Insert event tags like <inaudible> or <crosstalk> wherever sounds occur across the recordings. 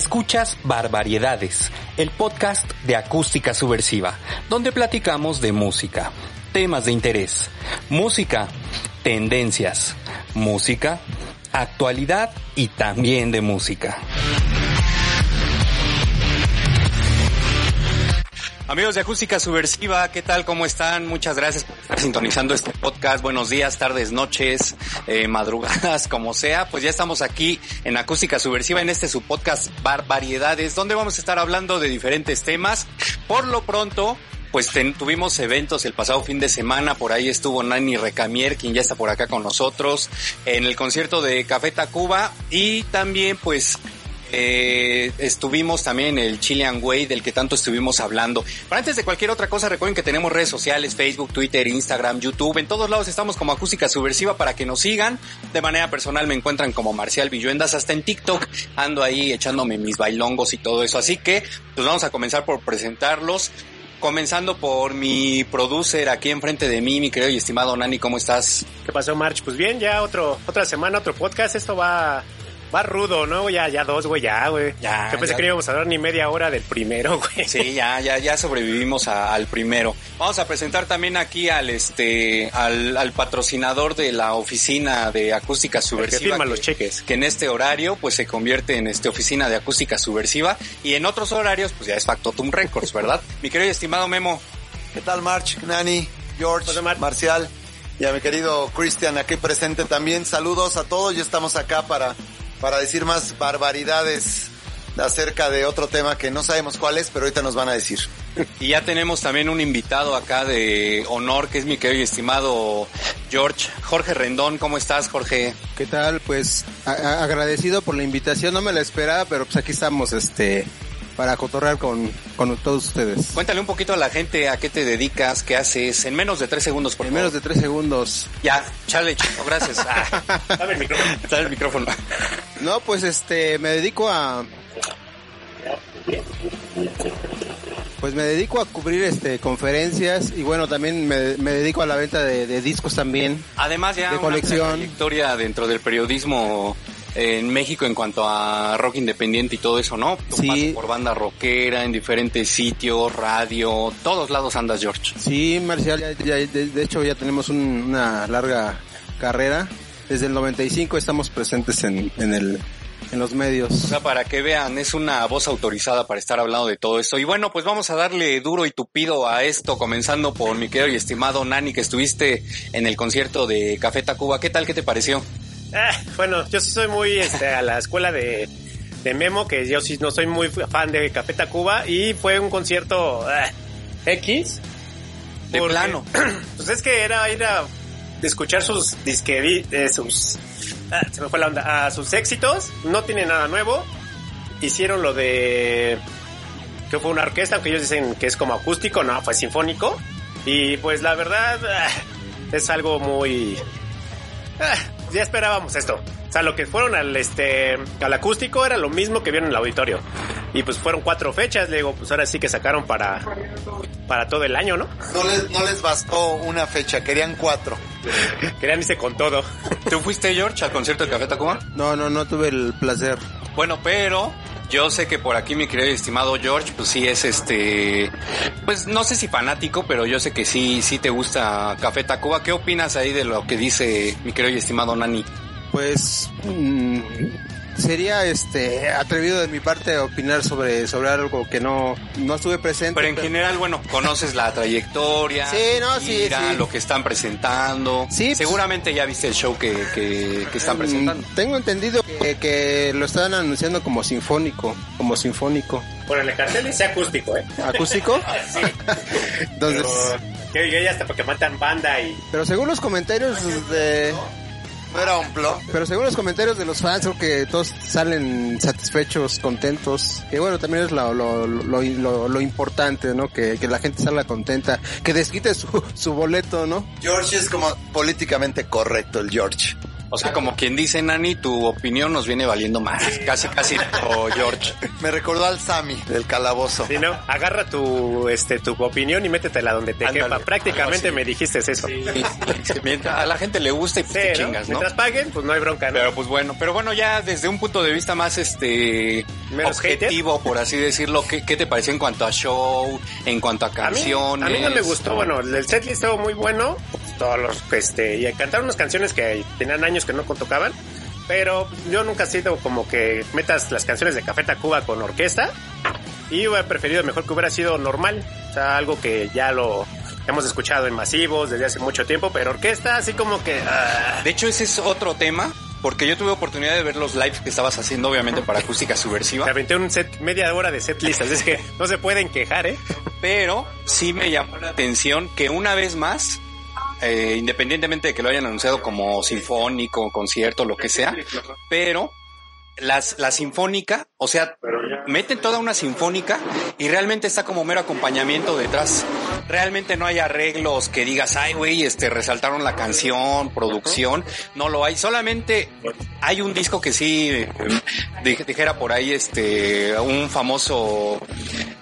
Escuchas Barbaridades, el podcast de Acústica Subversiva, donde platicamos de música, temas de interés, música, tendencias, música, actualidad y también de música. Amigos de Acústica Subversiva, ¿qué tal? ¿Cómo están? Muchas gracias por estar sintonizando este podcast. Buenos días, tardes, noches, eh, madrugadas, <laughs> como sea. Pues ya estamos aquí en Acústica Subversiva, en este su podcast Variedades, donde vamos a estar hablando de diferentes temas. Por lo pronto, pues tuvimos eventos el pasado fin de semana, por ahí estuvo Nani Recamier, quien ya está por acá con nosotros, en el concierto de Café Tacuba y también pues eh, estuvimos también en el Chilean Way del que tanto estuvimos hablando. Pero antes de cualquier otra cosa, recuerden que tenemos redes sociales, Facebook, Twitter, Instagram, YouTube. En todos lados estamos como Acústica Subversiva para que nos sigan. De manera personal me encuentran como Marcial Villuendas. Hasta en TikTok ando ahí echándome mis bailongos y todo eso. Así que, pues vamos a comenzar por presentarlos. Comenzando por mi producer aquí enfrente de mí, mi querido y estimado Nani, ¿cómo estás? ¿Qué pasó, March? Pues bien, ya otro, otra semana, otro podcast. Esto va Va rudo, ¿no? Ya, ya dos, güey, ya, güey. Ya. Yo pensé que íbamos a dar ni media hora del primero, güey. Sí, ya, ya, ya sobrevivimos al primero. Vamos a presentar también aquí al este, al, al patrocinador de la oficina de acústica subversiva. que firma los cheques. Que en este horario, pues se convierte en este oficina de acústica subversiva. Y en otros horarios, pues ya es Factotum Records, ¿verdad? <laughs> mi querido y estimado Memo. ¿Qué tal, March, Nani, George, Marcial? Y a mi querido Christian aquí presente también. Saludos a todos y estamos acá para para decir más barbaridades acerca de otro tema que no sabemos cuál es, pero ahorita nos van a decir. Y ya tenemos también un invitado acá de honor, que es mi querido y estimado George. Jorge Rendón, ¿cómo estás, Jorge? ¿Qué tal? Pues agradecido por la invitación, no me la esperaba, pero pues aquí estamos, este, para cotorrear con, con todos ustedes. Cuéntale un poquito a la gente a qué te dedicas, qué haces, en menos de tres segundos, por En menos de tres segundos. Ya, chale, chico, gracias. <laughs> Ah. Dame el micrófono. Dame el micrófono. No, pues este, me dedico a... Pues me dedico a cubrir este conferencias y bueno también me, dedico a la venta de, discos también. Además ya de colección. Una dentro del periodismo en México en cuanto a rock independiente y todo eso, ¿no? sí. por banda rockera, en diferentes sitios, radio, todos lados andas, George. Sí, Marcial, de, hecho ya tenemos una larga carrera. Desde el 95 estamos presentes en, en el en los medios. O sea, para que vean, es una voz autorizada para estar hablando de todo esto. Y bueno, pues vamos a darle duro y tupido a esto, comenzando por mi querido y estimado Nani, que estuviste en el concierto de Café Tacuba. ¿Qué tal? ¿Qué te pareció? Ah, bueno, yo sí soy muy este, a la escuela de, de Memo, que yo sí no soy muy fan de Café Tacuba y fue un concierto ah, X. De plano. <clears throat> Pues es que era ir a escuchar sus disque, eh, sus, ah, se me fue la onda, a sus éxitos, no tiene nada nuevo. Hicieron lo de que fue una orquesta, aunque ellos dicen que es como acústico, no, fue sinfónico. Y pues la verdad es algo muy ya esperábamos esto. O sea, lo que fueron al este al acústico era lo mismo que vieron en el auditorio. Y pues fueron cuatro fechas, le digo, pues ahora sí que sacaron para para todo el año, ¿no? No les, no les bastó una fecha, querían cuatro. <laughs> querían irse con todo. ¿Tú fuiste, George, al concierto de Café Tacuba? No, no, no tuve el placer. Bueno, pero yo sé que por aquí mi querido y estimado George, pues sí es este, pues no sé si fanático, pero yo sé que sí, sí te gusta Café Tacuba. ¿Qué opinas ahí de lo que dice mi querido y estimado Nani? Pues mm, sería este atrevido de mi parte opinar sobre sobre algo que no no estuve presente. Pero en general, bueno, conoces la trayectoria, <laughs> sí, no, sí, lo que están presentando. Sí, pues, seguramente ya viste el show que, que, están mm, presentando. Tengo entendido que, que, lo están anunciando como sinfónico, como sinfónico. Bueno, el cartel dice acústico, ¿eh? ¿Acústico? <laughs> sí. Entonces. Pero, que ya hasta porque matan banda y. Pero según los comentarios de no era un plot. Pero según los comentarios de los fans, creo que todos salen satisfechos, contentos. Que bueno, también es lo, lo, lo, lo importante, ¿no? Que, que, la gente salga contenta, que desquite su, su boleto, ¿no? George es como políticamente correcto, el George. O sea, como quien dice, Nani, tu opinión nos viene valiendo más. Casi, casi, o George. Me recordó al Sammy del calabozo. Sí, no, agarra tu, este, tu opinión y métetela donde te quepa. Prácticamente me dijiste eso. Mientras a la gente le gusta y pues te chingas, ¿no? Mientras paguen, pues no hay bronca, ¿no? Pero pues bueno, pero bueno, ya desde un punto de vista más, este, objetivo, por así decirlo, ¿qué, ¿qué, te pareció en cuanto a show, en cuanto a canciones? A mí, no me gustó, bueno, el setlist estuvo muy bueno, todos los, este, y cantaron unas canciones que tenían años que no tocaban. Pero yo nunca he sido como que metas las canciones de Café Tacuba con orquesta. Y hubiera preferido mejor que hubiera sido normal. O sea, algo que ya lo hemos escuchado en masivos desde hace mucho tiempo. Pero orquesta, así como que. Ah. De hecho, ese es otro tema. Porque yo tuve oportunidad de ver los lives que estabas haciendo, obviamente, para acústica subversiva. <laughs> Me aventé un set, media hora de set listas, es que no se pueden quejar, ¿eh? Pero sí me llamó la atención que una vez más eh, independientemente de que lo hayan anunciado como sinfónico, concierto, lo que sea, pero las, la sinfónica, o sea, meten toda una sinfónica y realmente está como mero acompañamiento detrás. Realmente no hay arreglos que digas, ay, güey, este, resaltaron la canción, producción. No lo hay. Solamente hay un disco que sí, eh, dijera por ahí, este, un famoso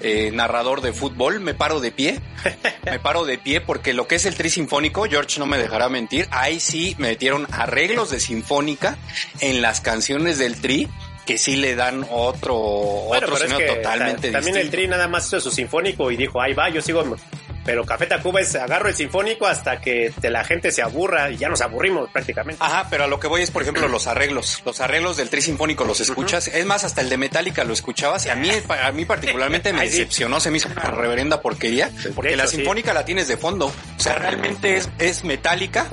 eh, narrador de fútbol, me paro de pie. <laughs> me paro de pie porque lo que es el tri sinfónico, George no me dejará mentir, ahí sí metieron arreglos de sinfónica en las canciones del tri que sí le dan otro, otro sonido totalmente También el Tri nada más hizo su sinfónico y dijo, ahí va, yo sigo pero Café Tacuba es agarro el sinfónico hasta que la gente se aburra y ya nos aburrimos prácticamente. Ajá, pero a lo que voy es, por ejemplo, los arreglos. Los arreglos del tri sinfónico los escuchas. Es más, hasta el de Metallica lo escuchabas y a mí, a mí particularmente me <laughs> decepcionó, se me hizo una reverenda porquería, porque la sinfónica la tienes de fondo. O sea, realmente es, es Metallica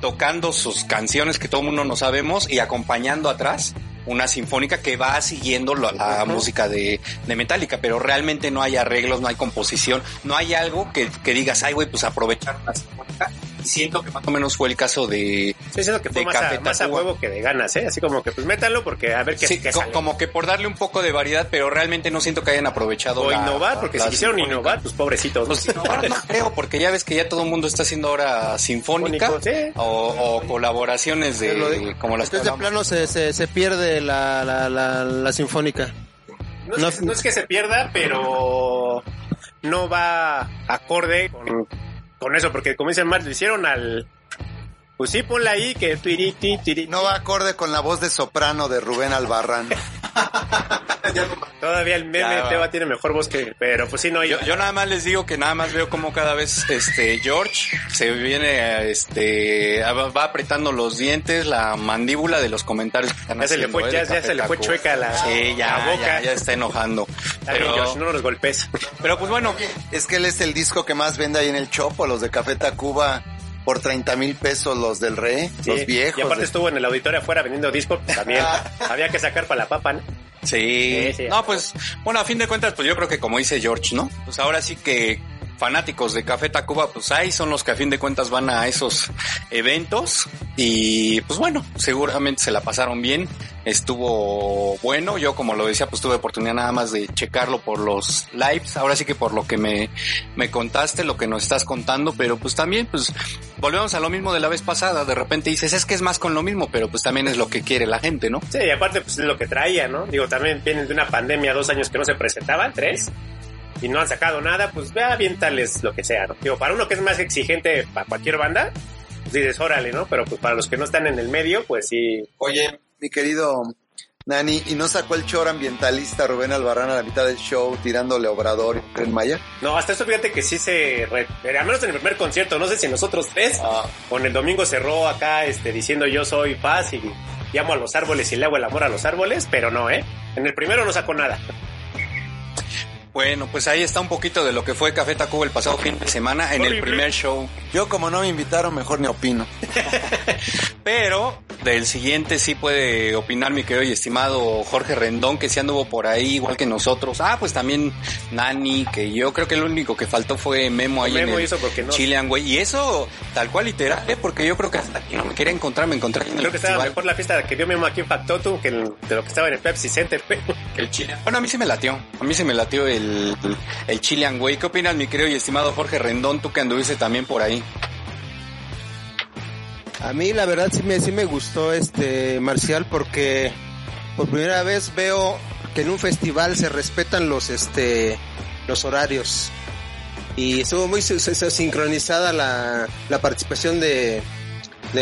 tocando sus canciones que todo el mundo no sabemos y acompañando atrás una sinfónica que va siguiendo la, música de, de Metallica, pero realmente no hay arreglos, no hay composición, no hay algo que, que digas, ay, güey, pues aprovechar la sinfónica siento que más o menos fue el caso de. Sí, siento que fue más, a, más, a, huevo que de ganas, ¿eh? Así como que pues métalo porque a ver qué, sí, Como que por darle un poco de variedad, pero realmente no siento que hayan aprovechado. O innovar, porque si quisieron innovar, pues pobrecitos. Pues innovar no creo, porque ya ves que ya todo el mundo está haciendo ahora sinfónica o, colaboraciones de, como las Entonces de plano se, se, se pierde la, la, la, la sinfónica. No es, no es que se pierda, pero no va acorde con con eso, porque como dicen más, lo hicieron al... Pues sí, ponla ahí, que No va acorde con la voz de soprano de Rubén Albarrán. <laughs> <laughs> Todavía el meme Teba tiene mejor voz que, pero pues sí, no. Yo, yo nada más les digo que nada más veo como cada vez, este, George se viene, este, va apretando los dientes, la mandíbula de los comentarios que están ya Se le fue, ¿eh? ya, se le fue chueca la, ya, boca. Ya, está enojando. pero, George, no los golpes. Pero pues bueno. Es que él es el disco que más vende ahí en el Chopo, los de Café Tacuba por 30 mil pesos los del Rey, los viejos. Y aparte estuvo en el auditorio afuera vendiendo discos, pues, también <laughs> había que sacar para la papa, ¿no? Sí. No, pues, bueno, a fin de cuentas, pues yo creo que como dice George, ¿no? Pues ahora sí que fanáticos de Café Tacuba, pues ahí son los que a fin de cuentas van a esos eventos. Y pues bueno, seguramente se la pasaron bien, estuvo bueno, yo como lo decía, pues tuve oportunidad nada más de checarlo por los lives, ahora sí que por lo que me, me contaste, lo que nos estás contando, pero pues también pues volvemos a lo mismo de la vez pasada, de repente dices, es que es más con lo mismo, pero pues también es lo que quiere la gente, ¿no? Sí, y aparte pues es lo que traía, ¿no? Digo, también vienen de una pandemia, dos años que no se presentaban, tres, y no han sacado nada, pues vea bien tales lo que sea, ¿no? Digo, para uno que es más exigente para cualquier banda, pues dices, órale, ¿no? Pero pues para los que no están en el medio, pues sí. Oye, mi querido Nani, ¿y no sacó el chor ambientalista Rubén Albarrán a la mitad del show tirándole Obrador en Maya? No, hasta eso fíjate que sí se... Re... Al menos en el primer concierto, no sé si nosotros tres, ah. o en el domingo cerró acá este, diciendo yo soy paz y llamo a los árboles y le hago el amor a los árboles, pero no, ¿eh? En el primero no sacó nada. Bueno, pues ahí está un poquito de lo que fue Café Tacuba el pasado fin de semana en el primer show. Yo como no me invitaron, mejor ni opino. <laughs> Pero del siguiente sí puede opinar mi querido y estimado Jorge Rendón, que sí anduvo por ahí igual que nosotros. Ah, pues también Nani, que yo creo que lo único que faltó fue Memo ahí en el Chilean, güey. Y eso tal cual literal, ¿eh? porque yo creo que hasta aquí no me quería encontrar, me encontré en Creo que estaba mejor la fiesta que dio Memo aquí en Factotum que de lo que estaba en el Pepsi Center. <laughs> el Chilean. Bueno, a mí sí me latió. A mí sí me latió el el, Chilean Way. ¿Qué opinas, mi querido y estimado Jorge Rendón, tú que anduviste también por ahí? A mí la verdad sí me, sí me gustó este Marcial porque por primera vez veo que en un festival se respetan los este los horarios y estuvo muy sincronizada la, la participación de,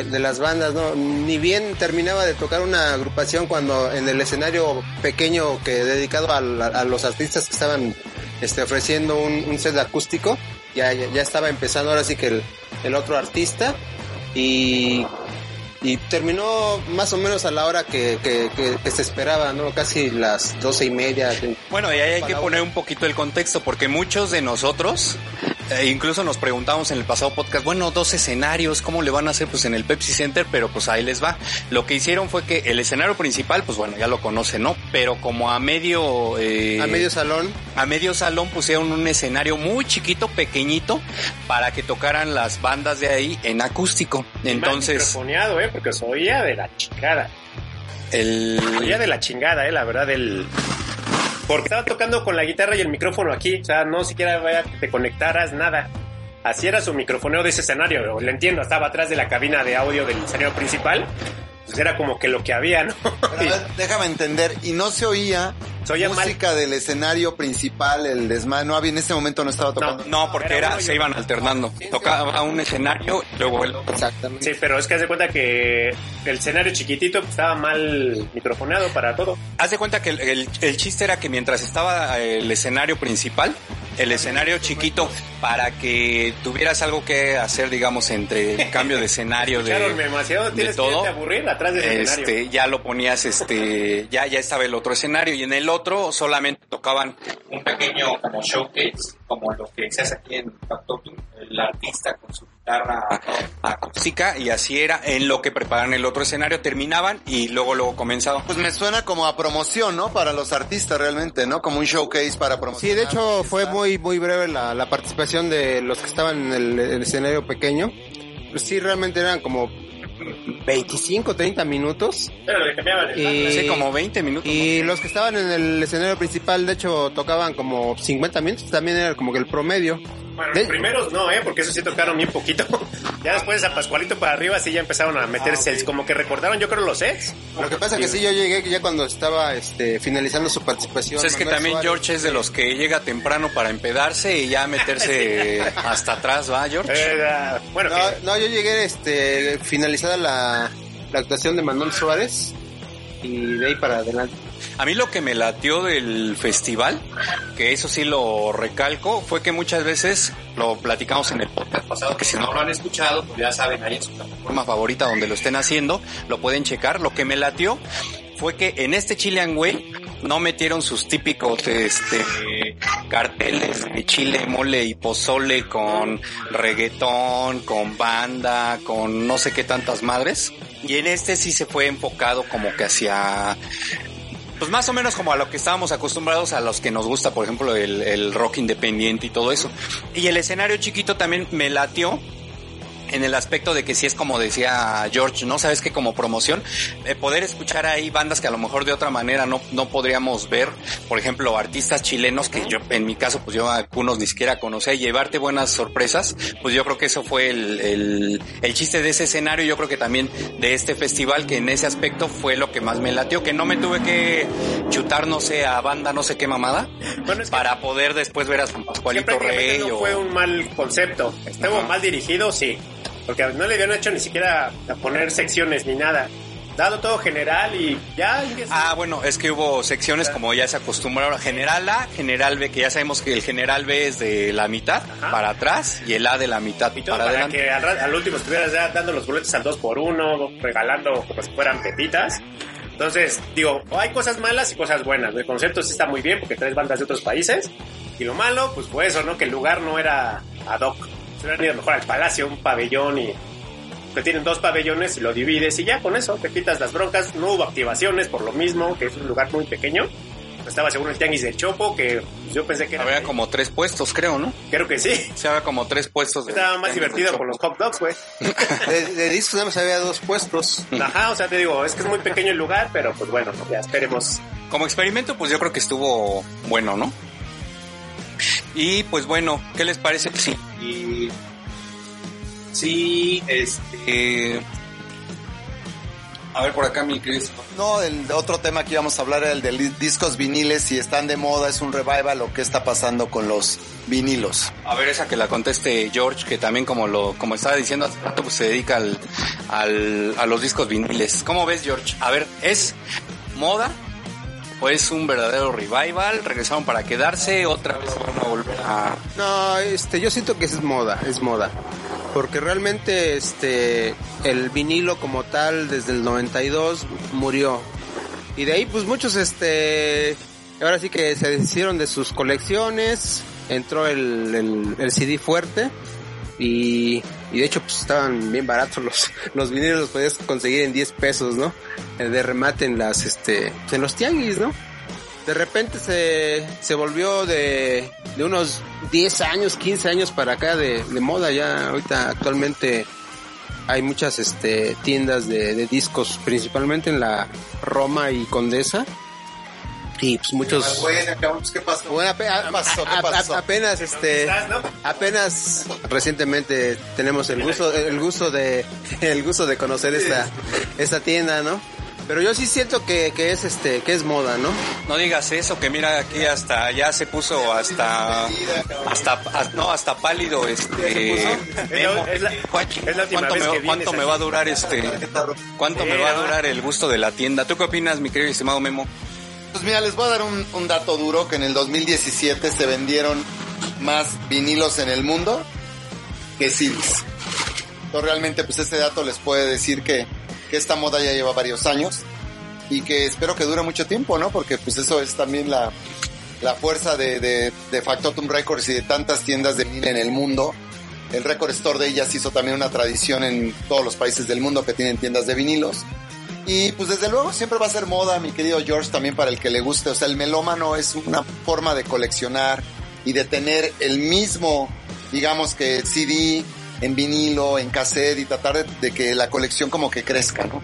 de, las bandas, ¿no? Ni bien terminaba de tocar una agrupación cuando en el escenario pequeño que dedicado a, los artistas que estaban este, ofreciendo un, set acústico, ya, ya, estaba empezando ahora sí que el, el otro artista y y terminó más o menos a la hora que, que, se esperaba, ¿no? Casi las doce y media. Bueno, y ahí hay que poner un poquito el contexto, porque muchos de nosotros eh, incluso nos preguntamos en el pasado podcast, bueno, dos escenarios, ¿cómo le van a hacer? Pues en el Pepsi Center, pero pues ahí les va. Lo que hicieron fue que el escenario principal, pues bueno, ya lo conocen, ¿no? Pero como a medio... Eh, a medio salón. A medio salón pusieron un escenario muy chiquito, pequeñito, para que tocaran las bandas de ahí en acústico. Entonces... ¿eh? Porque se oía de la chingada. El... Se oía de la chingada, ¿eh? La verdad, el porque estaba tocando con la guitarra y el micrófono aquí. O sea, no siquiera vaya que te conectaras, nada. Así era su microfoneo de ese escenario. Lo entiendo, estaba atrás de la cabina de audio del escenario principal. Pues era como que lo que había, ¿no? déjame entender, y no se oía música del escenario principal, el desmán, no había en ese momento no estaba tocando. No, porque era, se iban alternando. Tocaba un escenario y luego el Exactamente. Sí, pero es que haz de cuenta que el escenario chiquitito estaba mal microfoneado para todo. Haz de cuenta que el, el chiste era que mientras estaba el escenario principal, el escenario chiquito para que tuvieras algo que hacer, digamos, entre el cambio de escenario de, demasiado tienes todo. Que aburrir atrás del este, Ya lo ponías, este, ya, ya estaba el otro escenario y en el otro solamente tocaban un pequeño como showcase, como lo que se hace aquí en el artista con su guitarra acústica y así era en lo que preparaban el otro escenario, terminaban y luego luego comenzaban. Pues me suena como a promoción, ¿no? Para los artistas realmente, ¿no? Como un showcase para promoción. Sí, de hecho fue muy muy breve la, la participación de los que estaban en el, escenario pequeño. Pues sí, realmente eran como 25, 30 minutos. y, sí, como 20 minutos. Y los que estaban en el escenario principal, de hecho, tocaban como 50 minutos, también era como que el promedio. Bueno, los primeros no, ¿eh? Porque eso sí tocaron bien poquito. <laughs> ya después a Pascualito para arriba sí ya empezaron a meterse, ah, como que recordaron yo creo los sets. Lo que pasa es que sí, yo llegué ya cuando estaba este, finalizando su participación. Pues es que también George es de los que llega temprano para empedarse y ya meterse <laughs> hasta atrás, ¿va, George? Eh, bueno, no, no, yo llegué este, la actuación de Manuel Suárez y de ahí para adelante. A mí lo que me latió del festival, que eso sí lo recalco, fue que muchas veces lo platicamos en el podcast pasado, que si no lo han escuchado, pues ya saben, ahí en su plataforma favorita donde lo estén haciendo, lo pueden checar. Lo que me latió fue que en este Chilean Way no metieron sus típicos este carteles de chile, mole y pozole con reggaetón, con banda, con no sé qué tantas madres. Y en este sí se fue enfocado como que hacia pues más o menos como a lo que estábamos acostumbrados a los que nos gusta, por ejemplo, el, el rock independiente y todo eso. Y el escenario chiquito también me latió en el aspecto de que si es como decía George, ¿no? Sabes que como promoción, eh, poder escuchar ahí bandas que a lo mejor de otra manera no, no podríamos ver, por ejemplo, artistas chilenos que yo, en mi caso, pues yo a algunos ni siquiera conocía, y llevarte buenas sorpresas, pues yo creo que eso fue el, el, el chiste de ese escenario, yo creo que también de este festival, que en ese aspecto fue lo que más me latió, que no me tuve que chutar, no sé, a banda, no sé qué mamada, para poder después ver a San Pascualito Rey. No fue un mal concepto, estuvo mal dirigido, sí, porque no le habían hecho ni siquiera a poner secciones ni nada. Dado todo general y ya. Ah, bueno, es que hubo secciones como ya se acostumbraron. General A, General B, que ya sabemos que el General B es de la mitad para atrás y el A de la mitad y para, adelante. que al, último estuvieras ya dando los boletos al 2 por 1 regalando como si fueran pepitas. Entonces, digo, hay cosas malas y cosas buenas. El concepto sí está muy bien porque traes bandas de otros países. Y lo malo, pues fue eso, ¿no? Que el lugar no era ad hoc se hubieran ido mejor al palacio, un pabellón y que tienen dos pabellones y lo divides y ya con eso te quitas las broncas. No hubo activaciones por lo mismo, que es un lugar muy pequeño. Estaba seguro el tianguis del Chopo, que yo pensé que era. Había como tres puestos, creo, ¿no? Creo que sí. Se había como tres puestos. Estaba más divertido con los hot dogs, güey. <laughs> de, de discos nada más había dos puestos. Ajá, o sea, te digo, es que es muy pequeño el lugar, pero pues bueno, ya esperemos. Como experimento, pues yo creo que estuvo bueno, ¿no? Y pues bueno, ¿qué les parece? Sí. Y Sí, este, A ver, por acá, mi Cris. No, el otro tema que íbamos a hablar era el de discos viniles, si están de moda, es un revival o qué está pasando con los vinilos. A ver, esa que la conteste George, que también como lo como estaba diciendo hace rato, pues se dedica al, al, a los discos viniles. ¿Cómo ves, George? A ver, ¿es moda o es un verdadero revival? ¿Regresaron para quedarse? ¿Otra vez van a volver a...? No, este, yo siento que es moda, es moda porque realmente este el vinilo como tal desde el 92 murió y de ahí pues muchos este ahora sí que se deshicieron de sus colecciones entró el, el, CD fuerte y, y, de hecho pues estaban bien baratos los <laughs> los vinilos los podías conseguir en 10 pesos no de remate en las este en los tianguis no de repente se, se volvió de, de unos 10 años, 15 años para acá de, de moda. Ya ahorita actualmente hay muchas este, tiendas de, de, discos, principalmente en la Roma y Condesa. Y pues muchos... ¿qué pasó? Bueno, apenas, este, apenas recientemente tenemos el gusto, el gusto de, el gusto de conocer esta, esta tienda, ¿no? Pero yo sí siento que, que es este, que es moda, ¿no? No digas eso, que mira aquí hasta ya se puso hasta hasta no hasta pálido este ¿Cuánto, me, va a durar este cuánto me va a durar el gusto de la tienda? ¿Tú qué opinas, mi querido estimado Memo? Pues mira, les voy a dar un, dato duro que en el 2017 se vendieron más vinilos en el mundo que CDs. Entonces realmente pues ese dato les puede decir que que esta moda ya lleva varios años y que espero que dure mucho tiempo, ¿no? Porque pues eso es también la, la fuerza de, de, de Factotum Records y de tantas tiendas de vinil en el mundo. El Record Store de ellas hizo también una tradición en todos los países del mundo que tienen tiendas de vinilos. Y pues desde luego siempre va a ser moda, mi querido George, también para el que le guste. O sea, el melómano es una forma de coleccionar y de tener el mismo, digamos que CD, en vinilo, en cassette y tratar de, que la colección como que crezca, ¿no?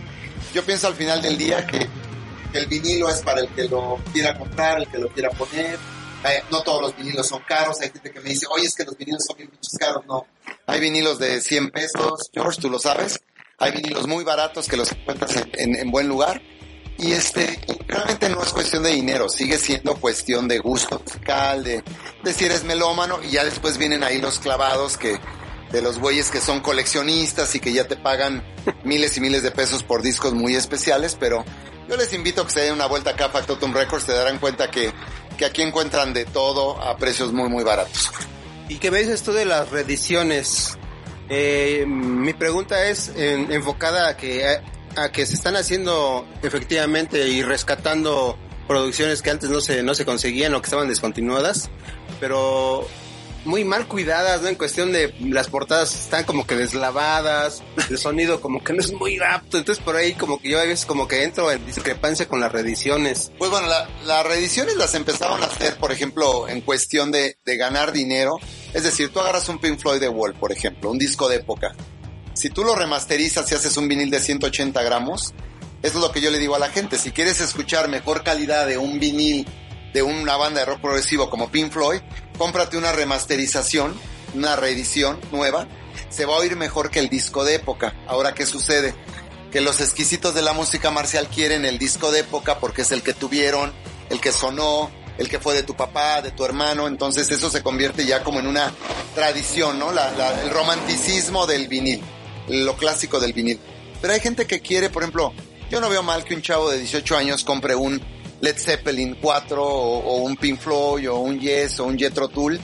Yo pienso al final del día que, el vinilo es para el que lo quiera comprar, el que lo quiera poner. Eh, no todos los vinilos son caros. Hay gente que me dice, oye, es que los vinilos son bien caros. No. Hay vinilos de 100 pesos, George, tú lo sabes. Hay vinilos muy baratos que los encuentras en, buen lugar. Y este, realmente no es cuestión de dinero, sigue siendo cuestión de gusto musical, de, de si eres melómano, y ya después vienen ahí los clavados que de los güeyes que son coleccionistas y que ya te pagan miles y miles de pesos por discos muy especiales, pero yo les invito a que se den una vuelta acá a Factotum Records, te darán cuenta que, que aquí encuentran de todo a precios muy muy baratos. ¿Y qué me dices tú de las reediciones? Eh, mi pregunta es enfocada a que, a que se están haciendo efectivamente y rescatando producciones que antes no se, no se conseguían o que estaban descontinuadas, pero muy mal cuidadas, ¿no? En cuestión de las portadas están como que deslavadas, el sonido como que no es muy apto, entonces por ahí como que yo a veces como que entro en discrepancia con las reediciones. Pues bueno, las reediciones las empezaron a hacer, por ejemplo, en cuestión de ganar dinero, es decir, tú agarras un Pink Floyd de Wall, por ejemplo, un disco de época, si tú lo remasterizas y haces un vinil de 180 gramos, eso es lo que yo le digo a la gente, si quieres escuchar mejor calidad de un vinil de una banda de rock progresivo como Pink Floyd, cómprate una remasterización, una reedición nueva, se va a oír mejor que el disco de época. Ahora, ¿qué sucede? Que los exquisitos de la música marcial quieren el disco de época porque es el que tuvieron, el que sonó, el que fue de tu papá, de tu hermano, entonces eso se convierte ya como en una tradición, ¿no? el romanticismo del vinil, lo clásico del vinil. Pero hay gente que quiere, por ejemplo, yo no veo mal que un chavo de 18 años compre un Led Zeppelin 4 o, un Pink Floyd o un Yes o un Jetro Tool,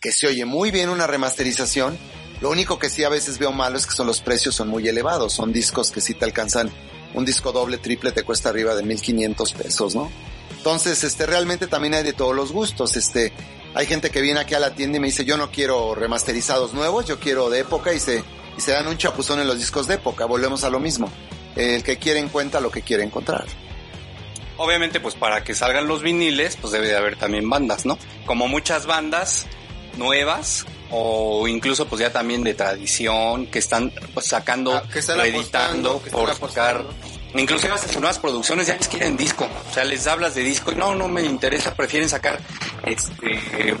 que se oye muy bien una remasterización. Lo único que sí a veces veo malo es que son los precios son muy elevados. Son discos que sí te alcanzan. Un disco doble, triple te cuesta arriba de 1500 pesos, ¿no? Entonces, este, realmente también hay de todos los gustos. Este, hay gente que viene aquí a la tienda y me dice, yo no quiero remasterizados nuevos, yo quiero de época y se, y se dan un chapuzón en los discos de época. Volvemos a lo mismo. El que quiere encuentra lo que quiere encontrar. Obviamente, pues para que salgan los viniles, pues debe de haber también bandas, ¿no? Como muchas bandas nuevas o incluso pues ya también de tradición que están pues, sacando, ah, editando por sacar inclusive hasta sus nuevas producciones ya les quieren disco, o sea, les hablas de disco y no, no me interesa, prefieren sacar este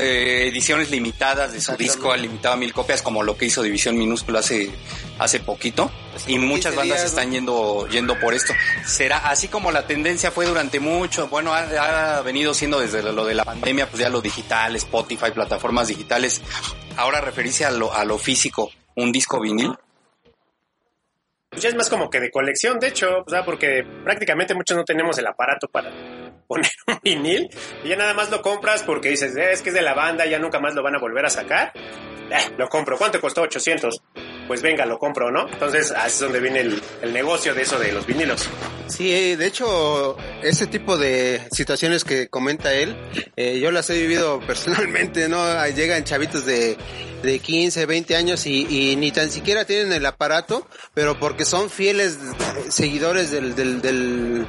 ediciones limitadas de su disco, limitado a mil copias, como lo que hizo División Minúscula hace, hace poquito. Y muchas bandas están yendo, yendo por esto. Será así como la tendencia fue durante mucho, bueno, ha, venido siendo desde lo de la pandemia, pues ya lo digital, Spotify, plataformas digitales. Ahora referirse a lo, a lo físico, un disco vinil. Pues ya es más como que de colección, de hecho, o sea, porque prácticamente muchos no tenemos el aparato para poner un vinil y ya nada más lo compras porque dices, eh, es que es de la banda, ya nunca más lo van a volver a sacar. Eh, lo compro. ¿Cuánto costó? 800. Pues venga, lo compro, ¿no? Entonces, así es donde viene el, el negocio de eso de los vinilos. Sí, de hecho, ese tipo de situaciones que comenta él, eh, yo las he vivido <laughs> personalmente, ¿no? Llegan chavitos de, de 15, 20 años y, ni tan siquiera tienen el aparato, pero porque son fieles seguidores del, del, del,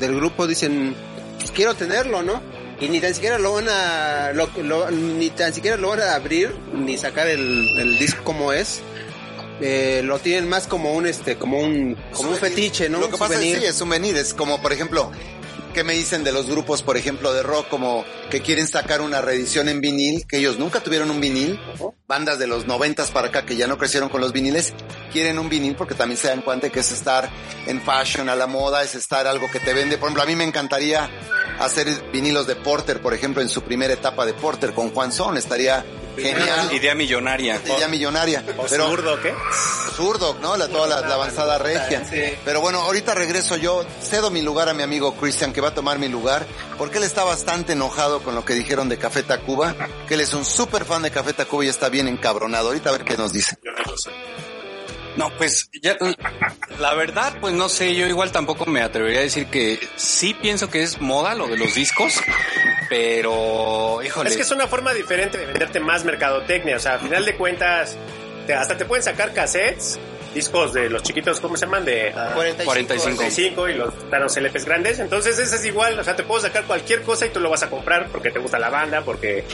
del grupo, dicen, pues quiero tenerlo, ¿no? Y ni tan siquiera lo van a, lo, ni tan siquiera lo van a abrir, ni sacar el, el disco como es. Eh, lo tienen más como un este como un como un fetiche no lo que pasa es sí es souvenir es como por ejemplo ¿Qué me dicen de los grupos, por ejemplo, de rock, como que quieren sacar una reedición en vinil, que ellos nunca tuvieron un vinil? Bandas de los noventas para acá que ya no crecieron con los viniles, quieren un vinil porque también se dan cuenta que es estar en fashion, a la moda, es estar algo que te vende. Por ejemplo, a mí me encantaría hacer vinilos de Porter, por ejemplo, en su primera etapa de Porter con Juan Son, estaría genial. Idea millonaria. Idea millonaria. ¿O pero, zurdo qué? Zurdo, ¿no? La, toda la, avanzada regia. Pero bueno, ahorita regreso yo, cedo mi lugar a mi amigo Christian que va a tomar mi lugar, porque él está bastante enojado con lo que dijeron de Café Tacuba, que él es un súper fan de Café Tacuba y está bien encabronado. Ahorita a ver qué nos dice. No, pues ya, la verdad, pues no sé, yo igual tampoco me atrevería a decir que sí pienso que es moda lo de los discos, pero, híjole. Es que es una forma diferente de venderte más mercadotecnia, o sea, a final de cuentas, hasta te pueden sacar cassettes, discos de los chiquitos, ¿cómo se llaman? De 45. y los, los LPs grandes, entonces ese es igual, o sea, te puedo sacar cualquier cosa y tú lo vas a comprar porque te gusta la banda, porque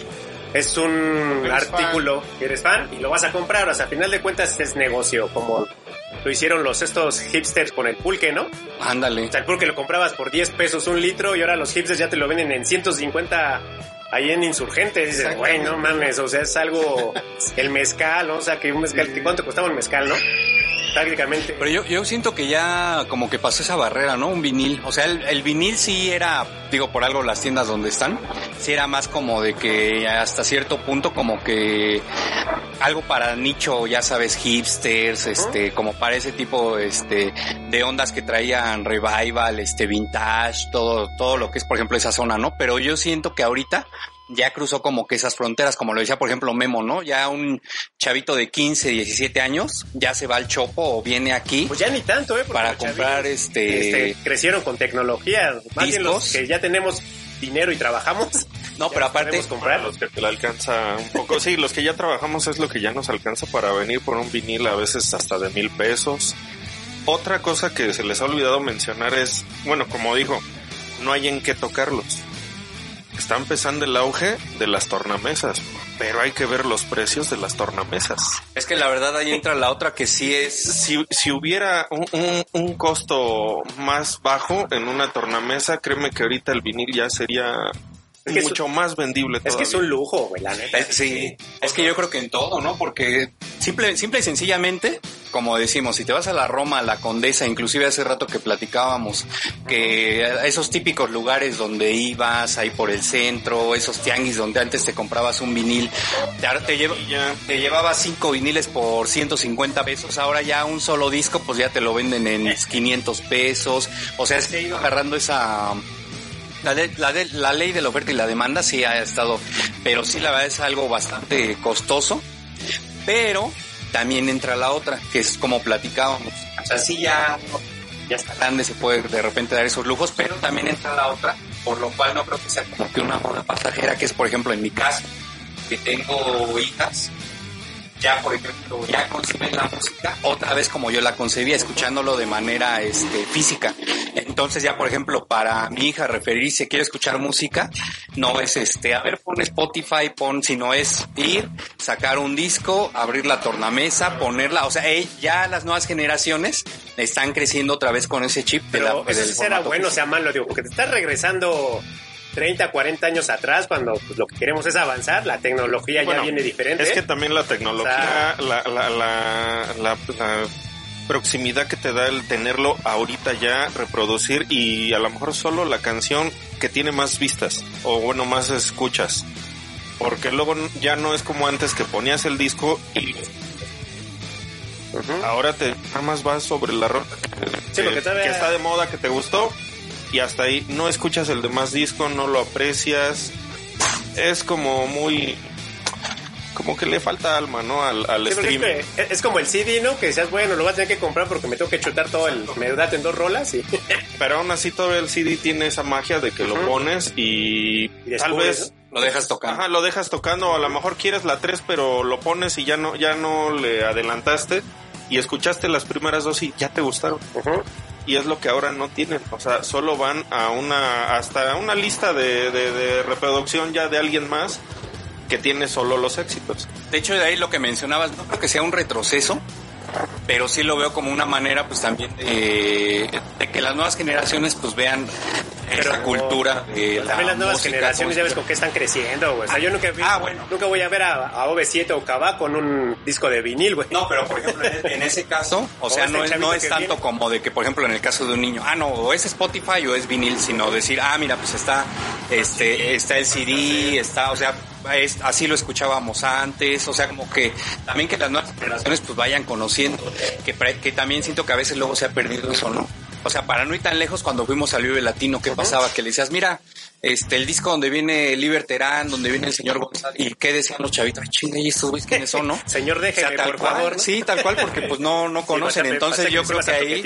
es un artículo que eres fan y lo vas a comprar. O sea, a final de cuentas es negocio, como lo hicieron los estos hipsters con el pulque, ¿no? Ándale. O sea, el pulque lo comprabas por 10 pesos un litro y ahora los hipsters ya te lo venden en 150 ahí en Insurgentes. Dices, güey, no mames, o sea, es algo, el mezcal, ¿no? O sea, que un mezcal, ¿cuánto costaba el mezcal, no? Prácticamente. Pero yo, yo siento que ya como que pasó esa barrera, ¿no? Un vinil. O sea, el, vinil sí era, digo, por algo las tiendas donde están, sí era más como de que hasta cierto punto como que algo para nicho, ya sabes, hipsters, este, como para ese tipo, este, de ondas que traían revival, este, vintage, todo, todo lo que es, por ejemplo, esa zona, ¿no? Pero yo siento que ahorita ya cruzó como que esas fronteras, como lo decía por ejemplo Memo, ¿no? Ya un chavito de 15, 17 años ya se va al chopo o viene aquí. Pues ya ni tanto, ¿eh? para comprar este, este... Crecieron con tecnología. Más bien los que ya tenemos dinero y trabajamos. <laughs> No, pero aparte comprar los que te la alcanza un poco. Sí, los que ya trabajamos es lo que ya nos alcanza para venir por un vinil a veces hasta de mil pesos. Otra cosa que se les ha olvidado mencionar es, bueno, como dijo, no hay en qué tocarlos está empezando el auge de las tornamesas, pero hay que ver los precios de las tornamesas. Es que la verdad ahí entra la otra que sí es... Si, si hubiera un, un, costo más bajo en una tornamesa, créeme que ahorita el vinil ya sería mucho más vendible. Es que es un lujo, güey, la neta. sí, es que yo creo que en todo, ¿no? Porque simple, simple y sencillamente, como decimos, si te vas a la Roma, a la Condesa, inclusive hace rato que platicábamos, que esos típicos lugares donde ibas, ahí por el centro, esos tianguis donde antes te comprabas un vinil, te, lleva, te llevabas cinco viniles por 150 pesos, ahora ya un solo disco, pues ya te lo venden en <laughs> 500 pesos. O sea, se ha ido agarrando esa la, la, la ley de la oferta y la demanda sí ha estado, pero sí la verdad es algo bastante costoso, pero también entra la otra, que es como platicábamos. O sea, sí ya, ya está grande, se puede de repente dar esos lujos, pero también entra la otra, por lo cual no creo que sea como que una moda pasajera, que es por ejemplo en mi caso, que tengo hijas ya por ejemplo ya conciben la música otra vez como yo la concebía escuchándolo de manera este física. Entonces ya por ejemplo para mi hija referirse quiere escuchar música no es este a ver pon Spotify pon sino es ir sacar un disco abrir la tornamesa ponerla o sea ya las nuevas generaciones están creciendo otra vez con ese chip de la, eso será bueno o sea malo digo porque te estás regresando 30, 40 años atrás, cuando pues, lo que queremos es avanzar, la tecnología ya viene diferente. Es que también la tecnología, la, la, la, la, proximidad que te da el tenerlo ahorita ya, reproducir y a lo mejor solo la canción que tiene más vistas o bueno, más escuchas. Porque luego ya no es como antes que ponías el disco y ahora te nada más vas sobre la ropa que, que está de moda, que te gustó y hasta ahí no escuchas el demás disco, no lo aprecias. Es como muy como que le falta alma, ¿no? Al, al stream. Es, como el CD, ¿no? Que decías, bueno, lo vas a tener que comprar porque me tengo que chutar todo el me en dos rolas y... <laughs> Pero aún así todo el CD tiene esa magia de que lo pones y, tal vez lo dejas tocando. Ajá, lo dejas tocando, a lo mejor quieres la 3, pero lo pones y ya no ya no le adelantaste y escuchaste las primeras dos y ya te gustaron y es lo que ahora no tienen. O sea, solo van a una, hasta una lista de, de, reproducción ya de alguien más que tiene solo los éxitos. De hecho, de ahí lo que mencionabas, no creo que sea un retroceso, pero sí lo veo como una manera pues también de, que las nuevas generaciones pues vean esa cultura de también las nuevas generaciones ya ves con qué están creciendo güey. o sea yo nunca, ah, bueno. nunca voy a ver a, a OV7 o Kaba con un disco de vinil güey no pero por ejemplo en, ese caso o, <laughs> sea no es, no es tanto como de que por ejemplo en el caso de un niño ah no o es Spotify o es vinil sino decir ah mira pues está este está el CD está o sea así lo escuchábamos antes, o sea, como que también que las nuevas generaciones pues vayan conociendo, que, que también siento que a veces luego se ha perdido eso, ¿no? O sea, para no ir tan lejos, cuando fuimos al Vive Latino, ¿qué pasaba? Que le decías, mira, este, el disco donde viene Liberterán, donde viene el señor González, y qué decían los chavitos, ay, chinga, ¿y estos güeyes quiénes son, no? <laughs> señor, déjeme, por favor. Sí, tal cual, porque pues no, no <laughs> conocen. Entonces yo creo que ahí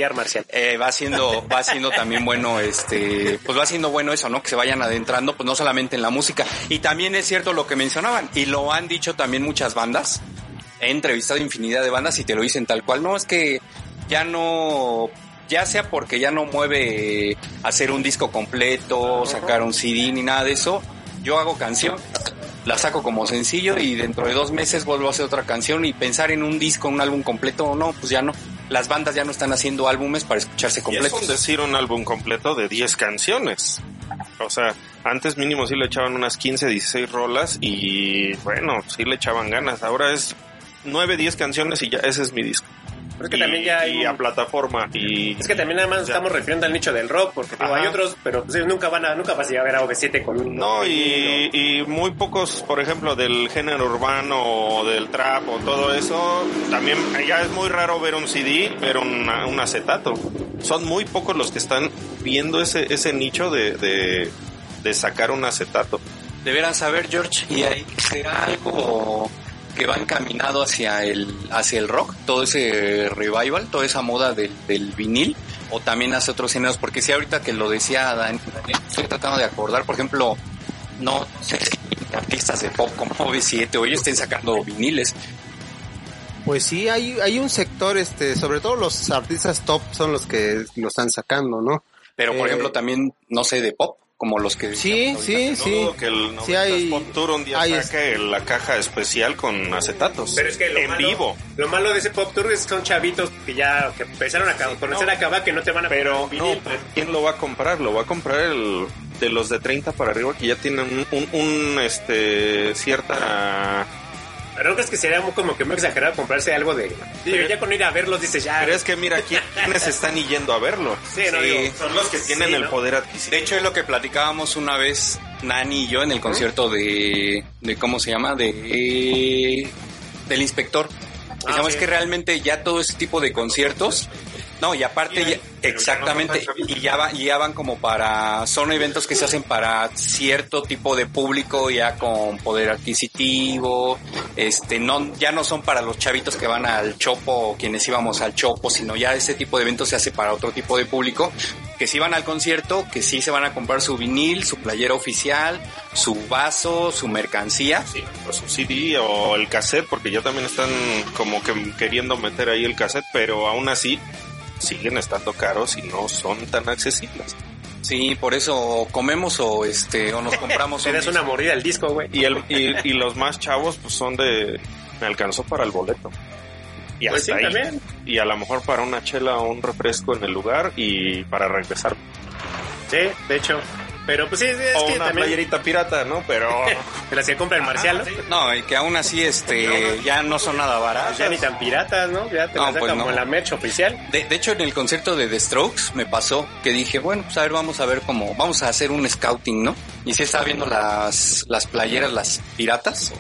eh, va siendo, va siendo también bueno, este, pues va siendo bueno eso, ¿no? Que se vayan adentrando, pues no solamente en la música. Y también es cierto lo que mencionaban, y lo han dicho también muchas bandas. He entrevistado infinidad de bandas y te lo dicen tal cual. No, es que ya no ya sea porque ya no mueve hacer un disco completo, sacar un CD ni nada de eso, yo hago canción, la saco como sencillo y dentro de dos meses vuelvo a hacer otra canción y pensar en un disco, un álbum completo, o no, pues ya no. Las bandas ya no están haciendo álbumes para escucharse completos. es decir un álbum completo de 10 canciones. O sea, antes mínimo sí le echaban unas 15, 16 rolas y bueno, sí le echaban ganas. Ahora es 9, 10 canciones y ya ese es mi disco es que también ya hay... a plataforma y... Es que también además estamos refiriendo al nicho del rock, porque hay otros, pero pues, nunca van a, nunca vas a ver a OV7 con un... No, y, y muy pocos, por ejemplo, del género urbano o del trap o todo eso, también ya es muy raro ver un CD, ver un, un acetato. Son muy pocos los que están viendo ese, ese nicho de, de, de sacar un acetato. Deberán saber, George, y ahí será algo que va encaminado hacia el, hacia el rock, todo ese revival, toda esa moda del, del vinil, o también hace otros géneros, porque si ahorita que lo decía Dan, estoy tratando de acordar, por ejemplo, no sé artistas de pop como V7 o ellos estén sacando viniles. Pues sí, hay, hay un sector, este, sobre todo los artistas top son los que lo están sacando, ¿no? Pero por eh, ejemplo también, no sé, de pop, como los que sí sí sí. que el sí hay Pop Tour un día saque la caja especial con acetatos pero es que lo en malo, vivo. lo malo de ese Pop Tour es que son chavitos que ya que empezaron a conocer a Cava que no te van a pero no, quién lo va a comprar lo va a comprar el de los de 30 para arriba que ya tienen un, un este cierta pero no crees que sería como que muy exagerado comprarse algo de. pero ya con ir a verlos dices ya. Pero es que mira, <laughs> ¿quiénes están yendo a verlo? Sí, no digo. Son los que tienen el poder adquisitivo. De hecho, es lo que platicábamos una vez Nani y yo en el concierto de. de ¿Cómo se llama? De. del inspector. Ah, es que realmente ya todo ese tipo de conciertos no, y aparte, exactamente, y ya, va, ya van como para, son eventos que se hacen para cierto tipo de público ya con poder adquisitivo, este, no, ya no son para los chavitos que van al chopo o quienes íbamos al chopo, sino ya ese tipo de eventos se hace para otro tipo de público, que sí van al concierto, que sí se van a comprar su vinil, su playera oficial, su vaso, su mercancía. Sí, o su CD o el cassette, porque ya también están como que queriendo meter ahí el cassette, pero aún así siguen estando caros y no son tan accesibles. Sí, por eso comemos o este o nos compramos. <laughs> Eres una mordida el disco, güey. Y, el, y, los más chavos pues son de me alcanzó para el boleto. Y pues hasta ahí. Y a lo mejor para una chela o un refresco en el lugar y para regresar. Sí, de hecho. Pero pues sí, es o que una también playerita pirata, ¿no? Pero <laughs> de las que compra el marcial, ¿no? No, y que aún así este ya no son nada baratas. Ya ni tan piratas, ¿no? Ya te No, las pues como la merch oficial. De, de hecho, en el concierto de The Strokes me pasó que dije, bueno, pues a ver, vamos a ver cómo, vamos a hacer un scouting, ¿no? Y sí estaba viendo las, las playeras, las piratas,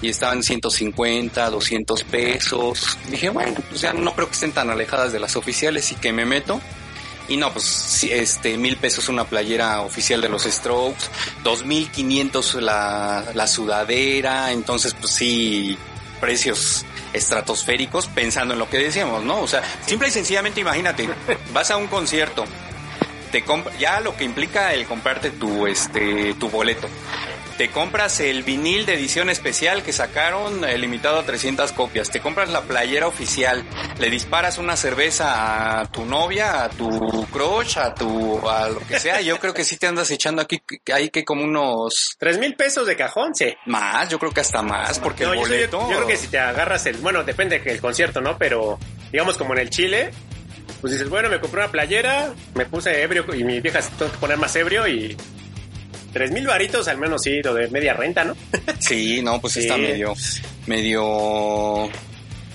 y estaban 150, 200 pesos. Dije, bueno, pues ya no creo que estén tan alejadas de las oficiales y que me meto. Y no, pues este, mil pesos una playera oficial de los Strokes, dos mil quinientos la, sudadera, entonces pues sí, precios estratosféricos pensando en lo que decíamos, ¿no? O sea, simple y sencillamente imagínate, vas a un concierto, te ya lo que implica el comprarte tu este tu boleto. Te compras el vinil de edición especial que sacaron eh, limitado a 300 copias. Te compras la playera oficial. Le disparas una cerveza a tu novia, a tu crush, a tu a lo que sea. Yo creo que sí te andas echando aquí hay que como unos Tres mil pesos de cajón, sí. más, yo creo que hasta más porque No, el yo, soy- boleto yo creo que si te agarras el, bueno, depende del concierto, ¿no? Pero digamos como en el Chile, pues dices, bueno, me compré una playera, me puse ebrio y mi vieja se tuvo que poner más ebrio y tres mil varitos al menos sí, lo de media renta, ¿no? <laughs> Sí, no, pues Sí. está medio, medio,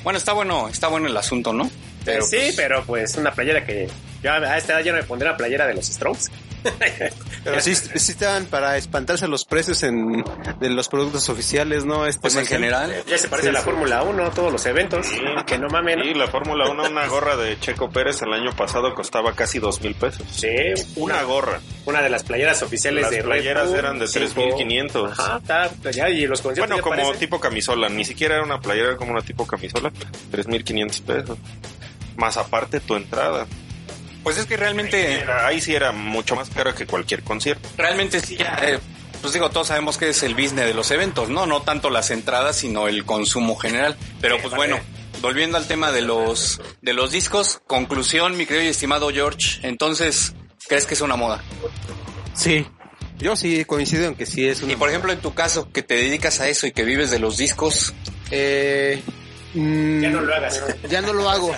bueno, está bueno, está bueno el asunto, ¿no? Pero sí, pues, pero pues una playera que yo a esta edad ya no me pondré una playera de los Strokes. <laughs> Pero sí, sí estaban para espantarse los precios en, de los productos oficiales, ¿no? Este, pues en general, Ya se parece Sí, a la sí. Fórmula 1, todos los eventos, que no mamen. y la Fórmula 1, una gorra de Checo Pérez el año pasado costaba casi dos mil pesos. Sí, Una gorra. una de las playeras oficiales Las de Red playeras Bull, eran de sí, 3.500. Ajá, está, ya, y los conciertos Bueno, como parecen- tipo camisola, ni siquiera era una playera, era como una tipo camisola, 3.500 pesos. Más aparte tu entrada. Pues es que realmente, Era- ahí sí era mucho más caro que cualquier concierto. realmente sí, ya, eh, pues digo, todos sabemos que es el business de los eventos, ¿no? No tanto las entradas, sino el consumo general. Pero pues bueno, volviendo al tema de los, de los discos, conclusión, mi querido y estimado George, entonces, ¿crees que es una moda? Sí. Yo sí coincido en que sí es una... Y por ejemplo, en tu caso, que te dedicas a eso y que vives de los discos, Eh, Ya no lo hagas. Ya no lo <laughs> hago.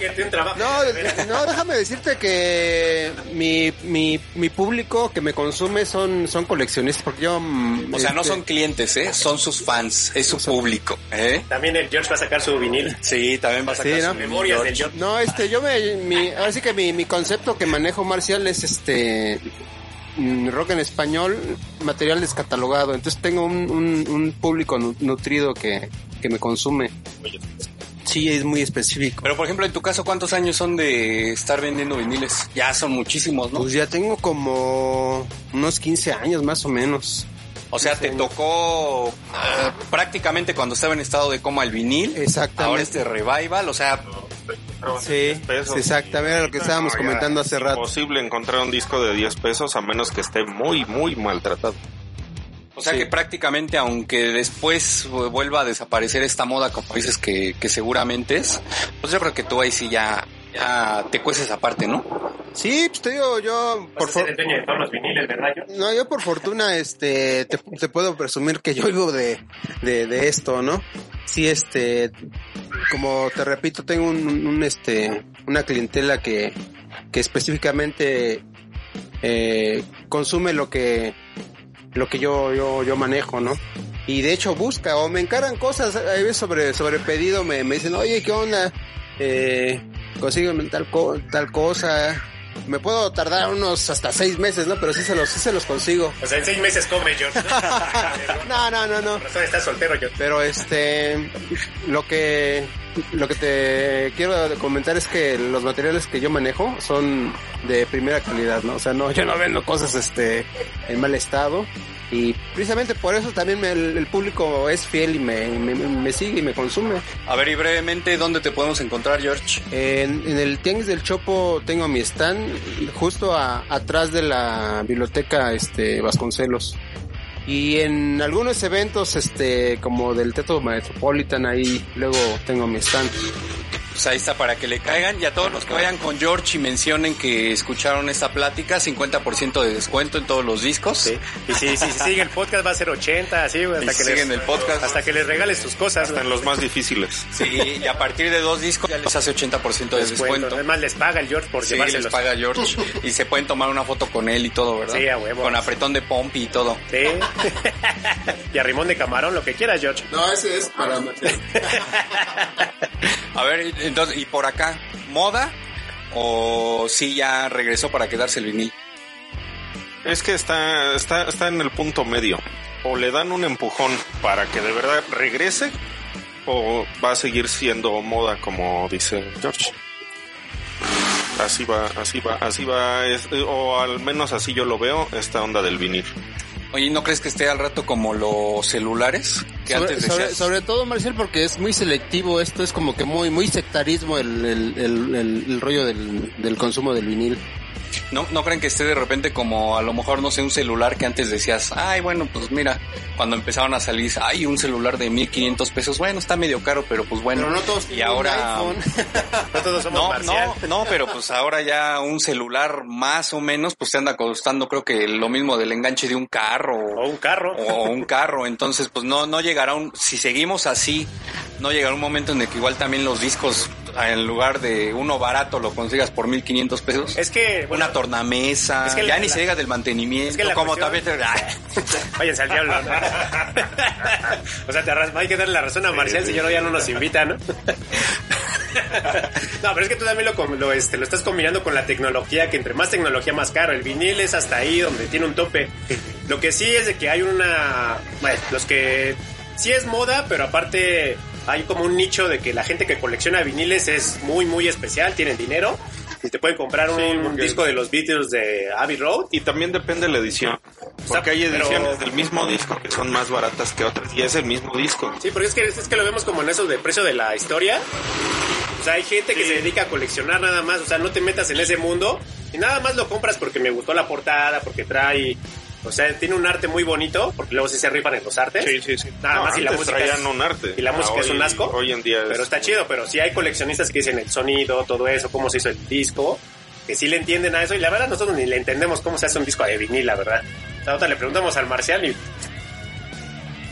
No, no, déjame decirte que mi, mi, mi público que me consume son, son coleccionistas, porque yo... mm, o sea, no este, son clientes, ¿eh? Son sus fans, es su público, ¿eh? También el George va a sacar su vinil. Sí, también va a sacar Sí, su ¿no? Memorias del George. No, este, yo me, mi, ahora sí que mi, mi concepto que manejo marcial es este, mm, rock en español, material descatalogado. Entonces tengo un, un, un público nu- nutrido que, que me consume. Sí, es muy específico. Pero por ejemplo, en tu caso, ¿cuántos años son de estar vendiendo viniles? Ya son muchísimos, ¿no? Pues ya tengo como unos 15 años más o menos. O sea, te tocó ah, prácticamente cuando estaba en estado de coma el vinil. Exactamente. Ahora este revival, o sea, Sí, exactamente lo que estábamos No, comentando hace es rato. imposible encontrar un disco de 10 pesos a menos que esté muy, muy maltratado. O sea Sí. que prácticamente aunque después vu- vuelva a desaparecer esta moda, como dices que, que seguramente es, pues yo creo que tú ahí sí ya, ya te cueces aparte, ¿no? Sí, pues te digo, yo por Vas a ser favor. el dueño de todos los viniles, ¿verdad, George? No, yo por fortuna, este, te, te puedo presumir que yo vivo de, de, de esto, ¿no? Sí, este, como te repito, tengo un, un, este, una clientela que, que específicamente, eh, consume lo que, lo que yo, yo, yo manejo, ¿no? Y de hecho busca o me encargan cosas, hay veces sobre, sobre pedido me, me dicen, oye, ¿qué onda? Eh, consígueme tal, co- tal cosa. Me puedo tardar unos hasta seis meses, ¿no? Pero sí se los, sí se los consigo. O sea, en seis meses come, George. <laughs> <laughs> No, no, no, no. Razón estás soltero, George. Pero este, lo que, lo que te quiero comentar es que los materiales que yo manejo son de primera calidad, ¿no? O sea, no, yo no vendo cosas, este, en mal estado. Y precisamente por eso también me- el, el público es fiel y me, me, me sigue y me consume. A ver, y brevemente, ¿dónde te podemos encontrar, George? En, en el Tianguis del Chopo tengo mi stand justo a- atrás de la biblioteca este Vasconcelos. Y en algunos eventos este como del Teatro Metropolitan ahí luego tengo mi stand. Pues ahí está para que le caigan. Y a todos los que vayan con George y mencionen que escucharon esta plática, 50% de descuento en todos los discos. Sí. Y si, si, si <laughs> siguen el podcast va a ser 80, así, hasta Y que si les, siguen el podcast. hasta que les regales tus cosas. Hasta en los más difíciles. Sí, y a partir de dos discos ya les hace 80% de descuento. Además les paga el George por Sí, llevárselos. les paga George. Y se pueden tomar una foto con él y todo, ¿verdad? Sí, a huevo. Con apretón de pompi y todo. Sí. <laughs> y a rimón de camarón, lo que quieras, George. No, ese es para <laughs> A ver, entonces, ¿y por acá? ¿Moda? ¿O sí ya regresó para quedarse el vinil? Es que está, está, está en el punto medio. O le dan un empujón para que de verdad regrese, o va a seguir siendo moda, como dice George. Así va, así va, así va, es- o al menos así yo lo veo, esta onda del vinil. Oye, ¿no crees que esté al rato como los celulares? Que Sobre, antes sobre- decías. sobre todo, Marcial, porque es muy selectivo. Esto es como que muy muy sectarismo el, el, el, el- el rollo del, del consumo del vinil. ¿No, ¿No creen que esté de repente como a lo mejor, no sé, un celular que antes decías, ay, bueno, pues mira, cuando empezaron a salir, ay, un celular de 1500 pesos, bueno, está medio caro, pero pues bueno. Pero no todos y un ahora... iPhone. <laughs> No todos somos No, no, no, pero pues ahora ya un celular más o menos, pues te anda costando creo que lo mismo del enganche de un carro O un carro. o un carro, entonces pues no no llegará un si seguimos así, no llegará un momento en el que igual también los discos en lugar de uno barato lo consigas por 1500 pesos. Es que, bueno, una tornamesa, es que ya la- ni la- se diga del mantenimiento, es que como cuestión- también te- <laughs> váyanse al diablo. ¿no? <laughs> o sea, te hay que darle la razón a Marcial, si no ya no nos invita, ¿no? <laughs> no, pero es que tú también lo, lo, este, lo estás combinando con la tecnología, que entre más tecnología más caro. El vinil es hasta ahí donde tiene un tope. Lo que sí es de que hay una... Bueno, los que... Sí es moda, pero aparte hay como un nicho de que la gente que colecciona viniles es muy, muy especial, tienen dinero. Y te pueden comprar un, Sí, un porque- disco de los Beatles de Abbey Road Y también depende de la edición. Porque hay Pero- ediciones del mismo disco que son más baratas que otras y es el mismo disco. Sí, porque es que, es que lo vemos como en eso de precio de la historia. O sea, hay gente que se dedica a coleccionar nada más. O sea, no te metas en ese mundo y nada más lo compras porque me gustó la portada, porque trae. O sea, tiene un arte muy bonito, porque luego sí se rifan en los artes. Sí, sí, sí. Nada No, más y la música es- un arte. y la música Ah, es un asco. Hoy en día es- Pero está chido, pero sí hay coleccionistas que dicen el sonido, todo eso, cómo se hizo el disco, que sí le entienden a eso. Y la verdad, nosotros ni le entendemos cómo se hace un disco de vinil, la verdad. O sea, ahorita le preguntamos al Marcial y.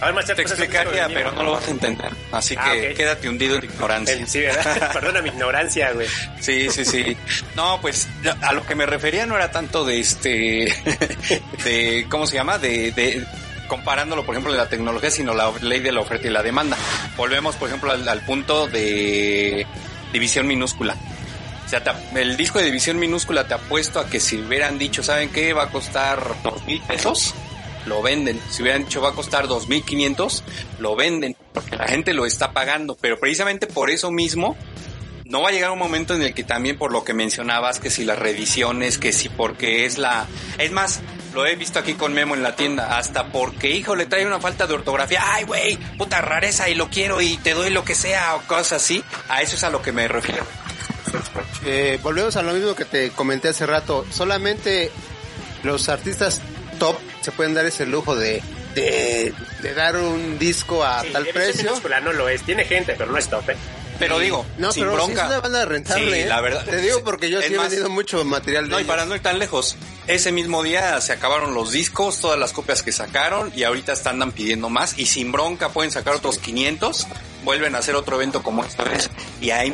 A ver, te ¿qué es un disco de explicaría, pero no lo vas a entender. Así Ah, que quédate hundido en ignorancia. Sí, ¿verdad? <laughs> Perdona mi ignorancia, güey. Sí, sí, sí. No, pues a lo que me refería no era tanto de este, <laughs> de, ¿cómo se llama? De, de, comparándolo, por ejemplo, de la tecnología, sino la ley de la oferta y la demanda. Volvemos, por ejemplo, al, al punto de división minúscula. O sea, el disco de división minúscula te apuesto a que si hubieran dicho, ¿saben qué? Va a costar dos mil pesos, lo venden. Si hubieran dicho va a costar dos mil quinientos, lo venden. Porque la gente lo está pagando. Pero precisamente por eso mismo, no va a llegar un momento en el que también por lo que mencionabas, que si las reediciones, que si porque es la... Es más, lo he visto aquí con Memo en la tienda, hasta porque, hijo, le trae una falta de ortografía, ay, güey, puta rareza y lo quiero y te doy lo que sea o cosas así, a eso es a lo que me refiero. Eh, volvemos a lo mismo que te comenté hace rato. Solamente los artistas top se pueden dar ese lujo de, de, de dar un disco a Sí, tal precio. minúscula no lo es. Tiene gente, pero no es top, ¿eh? Pero digo, No, sin pero sí bronca. es una banda rentable. Sí, la verdad. Te digo porque yo sí he más, vendido mucho material de No, y para no ir tan lejos, ese mismo día se acabaron los discos, todas las copias que sacaron y ahorita están andan pidiendo más y sin bronca pueden sacar otros 500, vuelven a hacer otro evento como esta vez y ahí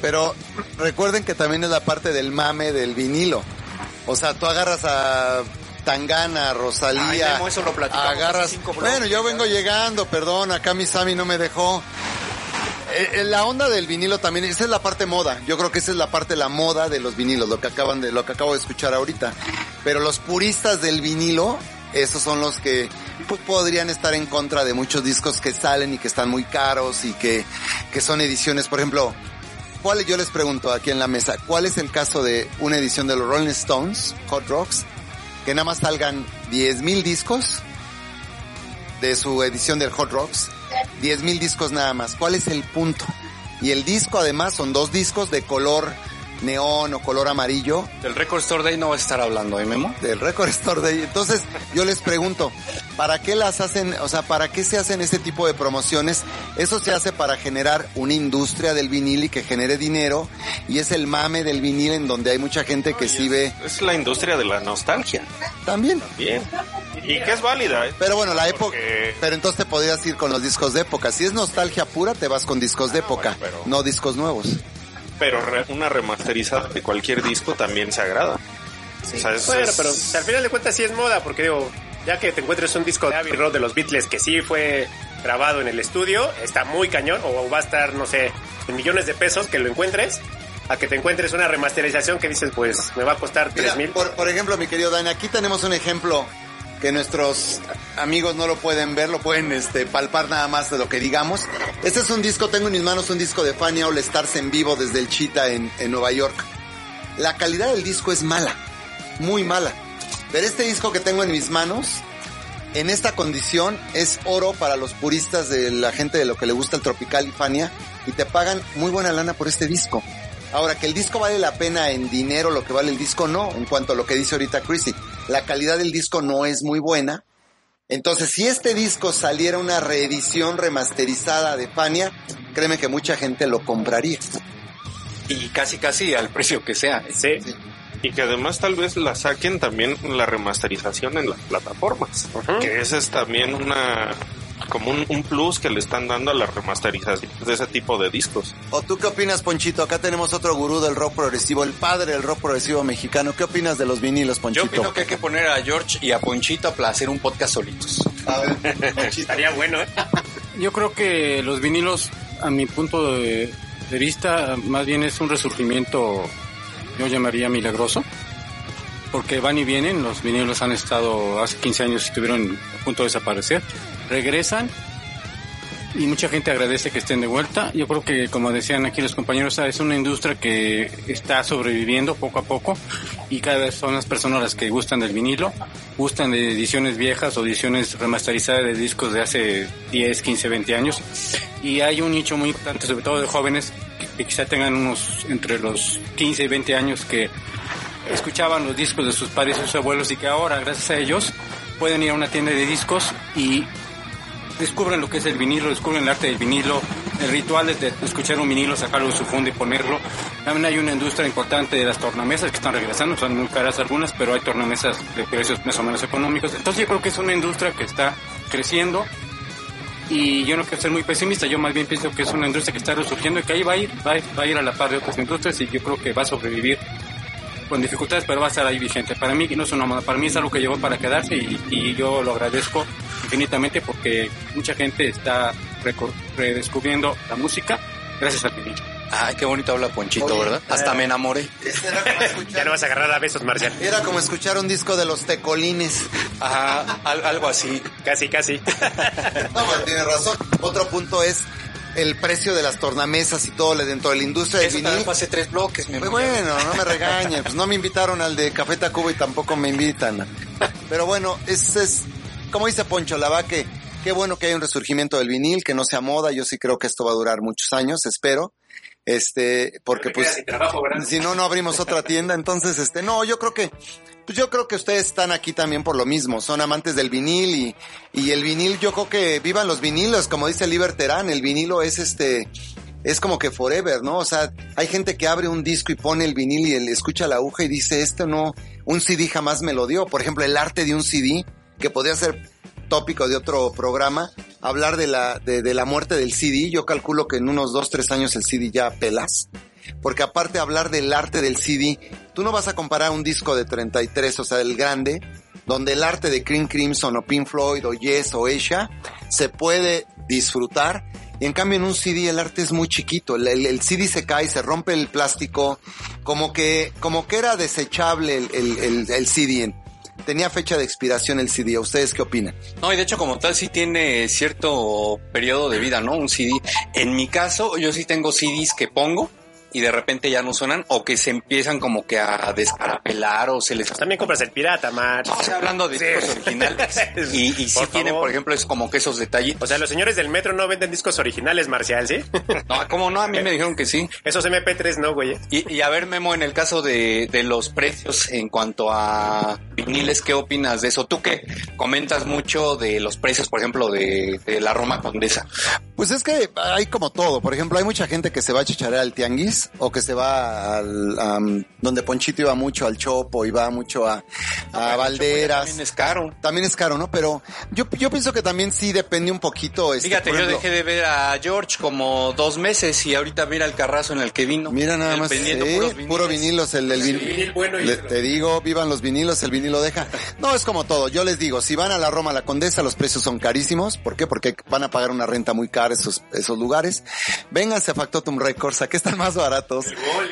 Pero recuerden que también es la parte del mame del vinilo. O sea, tú agarras a Tangana, Ay, Rosalía, Memo, eso lo platicamos agarras... Bueno, yo vengo llegando, perdón, acá mi Sammy no me dejó. Eh, eh, La onda del vinilo también, esa es la parte moda. Yo creo que esa es la parte la moda de los vinilos, lo que acaban de, lo que acabo de escuchar ahorita. Pero los puristas del vinilo, esos son los que pues podrían estar en contra de muchos discos que salen y que están muy caros y que, que son ediciones, por ejemplo, ¿cuál, yo les pregunto aquí en la mesa, ¿cuál es el caso de una edición de los Rolling Stones, Hot Rocks, que nada más salgan 10 mil discos de su edición del Hot Rocks? 10 mil discos nada más. ¿Cuál es el punto? Y el disco además son dos discos de color neón o color amarillo. Del Record Store Day no vas a estar hablando, ¿eh, Memo? Del Record Store Day. Entonces, yo les pregunto, ¿para qué las hacen, o sea, para qué se hacen este tipo de promociones? Eso se hace para generar una industria del vinil y que genere dinero, y es el mame del vinil en donde hay mucha gente que sí ve. Es la industria de la nostalgia. También. Bien. Y que es válida. ¿eh? Pero bueno, la época. Pero entonces te podrías ir con los discos de época. Si es nostalgia pura, te vas con discos de Ah, época, no discos nuevos. Pero re- una remasterizada de cualquier disco también se agrada. O sea, es- Bueno, es- pero al final de cuentas sí es moda, porque digo, ya que te encuentres un disco de Abbey Road de los Beatles que sí fue grabado en el estudio, está muy cañón, o va a estar, no sé, en millones de pesos que lo encuentres, a que te encuentres una remasterización que dices, pues me va a costar tres mil. por, por ejemplo, mi querido Dan, aquí tenemos un ejemplo que nuestros amigos no lo pueden ver, lo pueden este, palpar nada más de lo que digamos. Este es un disco, tengo en mis manos un disco de Fania All Stars en vivo desde el Cheetah en, en Nueva York. La calidad del disco es mala, muy mala. Pero este disco que tengo en mis manos, en esta condición, es oro para los puristas de la gente de lo que le gusta el tropical y Fania, y te pagan muy buena lana por este disco. Ahora, que el disco vale la pena en dinero, lo que vale el disco no, en cuanto a lo que dice ahorita Chrissy. La calidad del disco no es muy buena. Entonces, si este disco saliera una reedición remasterizada de Fania, créeme que mucha gente lo compraría. Y casi casi al precio que sea. Sí. Y que además tal vez la saquen también la remasterización en las plataformas. Que esa es también una como un, un plus que le están dando a la remasterización de ese tipo de discos. ¿O tú qué opinas, Ponchito? Acá tenemos otro gurú del rock progresivo, el padre del rock progresivo mexicano. ¿Qué opinas de los vinilos, Yo Ponchito? opino que hay que poner a George y a Ponchito para hacer un podcast solitos. A ver, Ponchito. Estaría bueno, ¿eh? Yo creo que los vinilos, a mi punto de, de vista, más bien es un resurgimiento, yo llamaría milagroso, porque van y vienen, los vinilos han estado hace 15 años y estuvieron a punto de desaparecer, regresan y mucha gente agradece que estén de vuelta. Yo creo que, como decían aquí los compañeros, es una industria que está sobreviviendo poco a poco y cada vez son las personas las que gustan del vinilo, gustan de ediciones viejas o ediciones remasterizadas de discos de hace 10, 15, 20 años. Y hay un nicho muy importante, sobre todo de jóvenes, que quizá tengan unos entre los 15 y 20 años que escuchaban los discos de sus padres y sus abuelos y que ahora, gracias a ellos, pueden ir a una tienda de discos y descubren lo que es el vinilo, descubren el arte del vinilo, el ritual es de escuchar un vinilo, sacarlo de su fondo y ponerlo. También hay una industria importante de las tornamesas que están regresando, son muy caras algunas, pero hay tornamesas de precios más o menos económicos. Entonces yo creo que es una industria que está creciendo y yo no quiero ser muy pesimista, yo más bien pienso que es una industria que está resurgiendo y que ahí va a ir, va a ir, va a, ir a la par de otras industrias y yo creo que va a sobrevivir con dificultades, pero va a estar ahí vigente. Para mí no es una moda, para mí es algo que llegó para quedarse y yo lo agradezco infinitamente porque mucha gente está redescubriendo la música gracias al vinilo. Ay, qué bonito habla Ponchito, Oye, ¿verdad? Hasta me enamoré. Este era como <laughs> Ya escuchar, no vas a agarrar a besos, Marcial. era como escuchar un disco de los tecolines. Ajá, al- algo así. Casi, casi. <laughs> No, pero tiene razón. Otro punto es el precio de las tornamesas y todo dentro de la industria del vinil. hace tres bloques, mi Pues bueno, no me regañen, pues no me invitaron al de Café Tacuba y tampoco me invitan. <laughs> Pero bueno, es, es como dice Poncho, la va que qué bueno que hay un resurgimiento del vinil, que no sea moda, yo sí creo que esto va a durar muchos años, espero. Este, porque pues si no no abrimos otra tienda, entonces este, no, yo creo que pues yo creo que ustedes están aquí también por lo mismo, son amantes del vinil y, y el vinil, yo creo que vivan los vinilos, como dice Liber Terán, el vinilo es este, es como que forever, ¿no? O sea, hay gente que abre un disco y pone el vinil y él escucha la aguja y dice, esto no, un CD jamás me lo dio. Por ejemplo, el arte de un CD, que podría ser tópico de otro programa, hablar de la, de, la muerte del CD. Yo calculo que en unos dos, tres años el CD ya pelas. Porque aparte hablar del arte del CD, tú no vas a comparar un disco de 33, o sea, el grande, donde el arte de Cream Crimson o Pink Floyd o Yes o Asia se puede disfrutar. Y en cambio en un CD el arte es muy chiquito, el, el- CD se cae, se rompe el plástico, como que, como que era desechable el- el CD. Tenía fecha de expiración el CD. ¿A ustedes qué opinan? No, y de hecho como tal sí tiene cierto periodo de vida, ¿no? Un CD. En mi caso, yo sí tengo CDs que pongo y de repente ya no suenan o que se empiezan como que a descarapelar o se les... También compras el pirata, Mar. Estoy hablando de discos originales. <laughs> Y, y sí tienen, por ejemplo, es como que esos detalles. O sea, los señores del metro no venden discos originales, Marcial, ¿sí? <laughs> No, ¿cómo no? A mí me dijeron que sí. Esos MP3 no, güey. Y, y a ver, Memo, en el caso de, de los precios en cuanto a viniles, ¿qué opinas de eso? Tú que comentas mucho de los precios, por ejemplo, de, de la Roma Condesa. Pues es que hay como todo. Por ejemplo, hay mucha gente que se va a chicharear al tianguis o que se va al am, donde Ponchito iba mucho al Chopo y va mucho a, a Valderas. También es caro. También es caro, ¿no? Pero yo, yo pienso que también sí depende un poquito. Este, Fíjate, por yo ejemplo, dejé de ver a George como dos meses y ahorita mira el carrazo en el que vino. Mira nada más, sí, puros puro vinilos, el, el vin- vinil bueno y- Le- te digo, vivan los vinilos, el vinilo deja. No, es como todo, yo les digo, si van a la Roma, a la Condesa, los precios son carísimos, ¿por qué? Porque van a pagar una renta muy cara esos, esos lugares. Vénganse a Factotum Records, aquí están más baratos.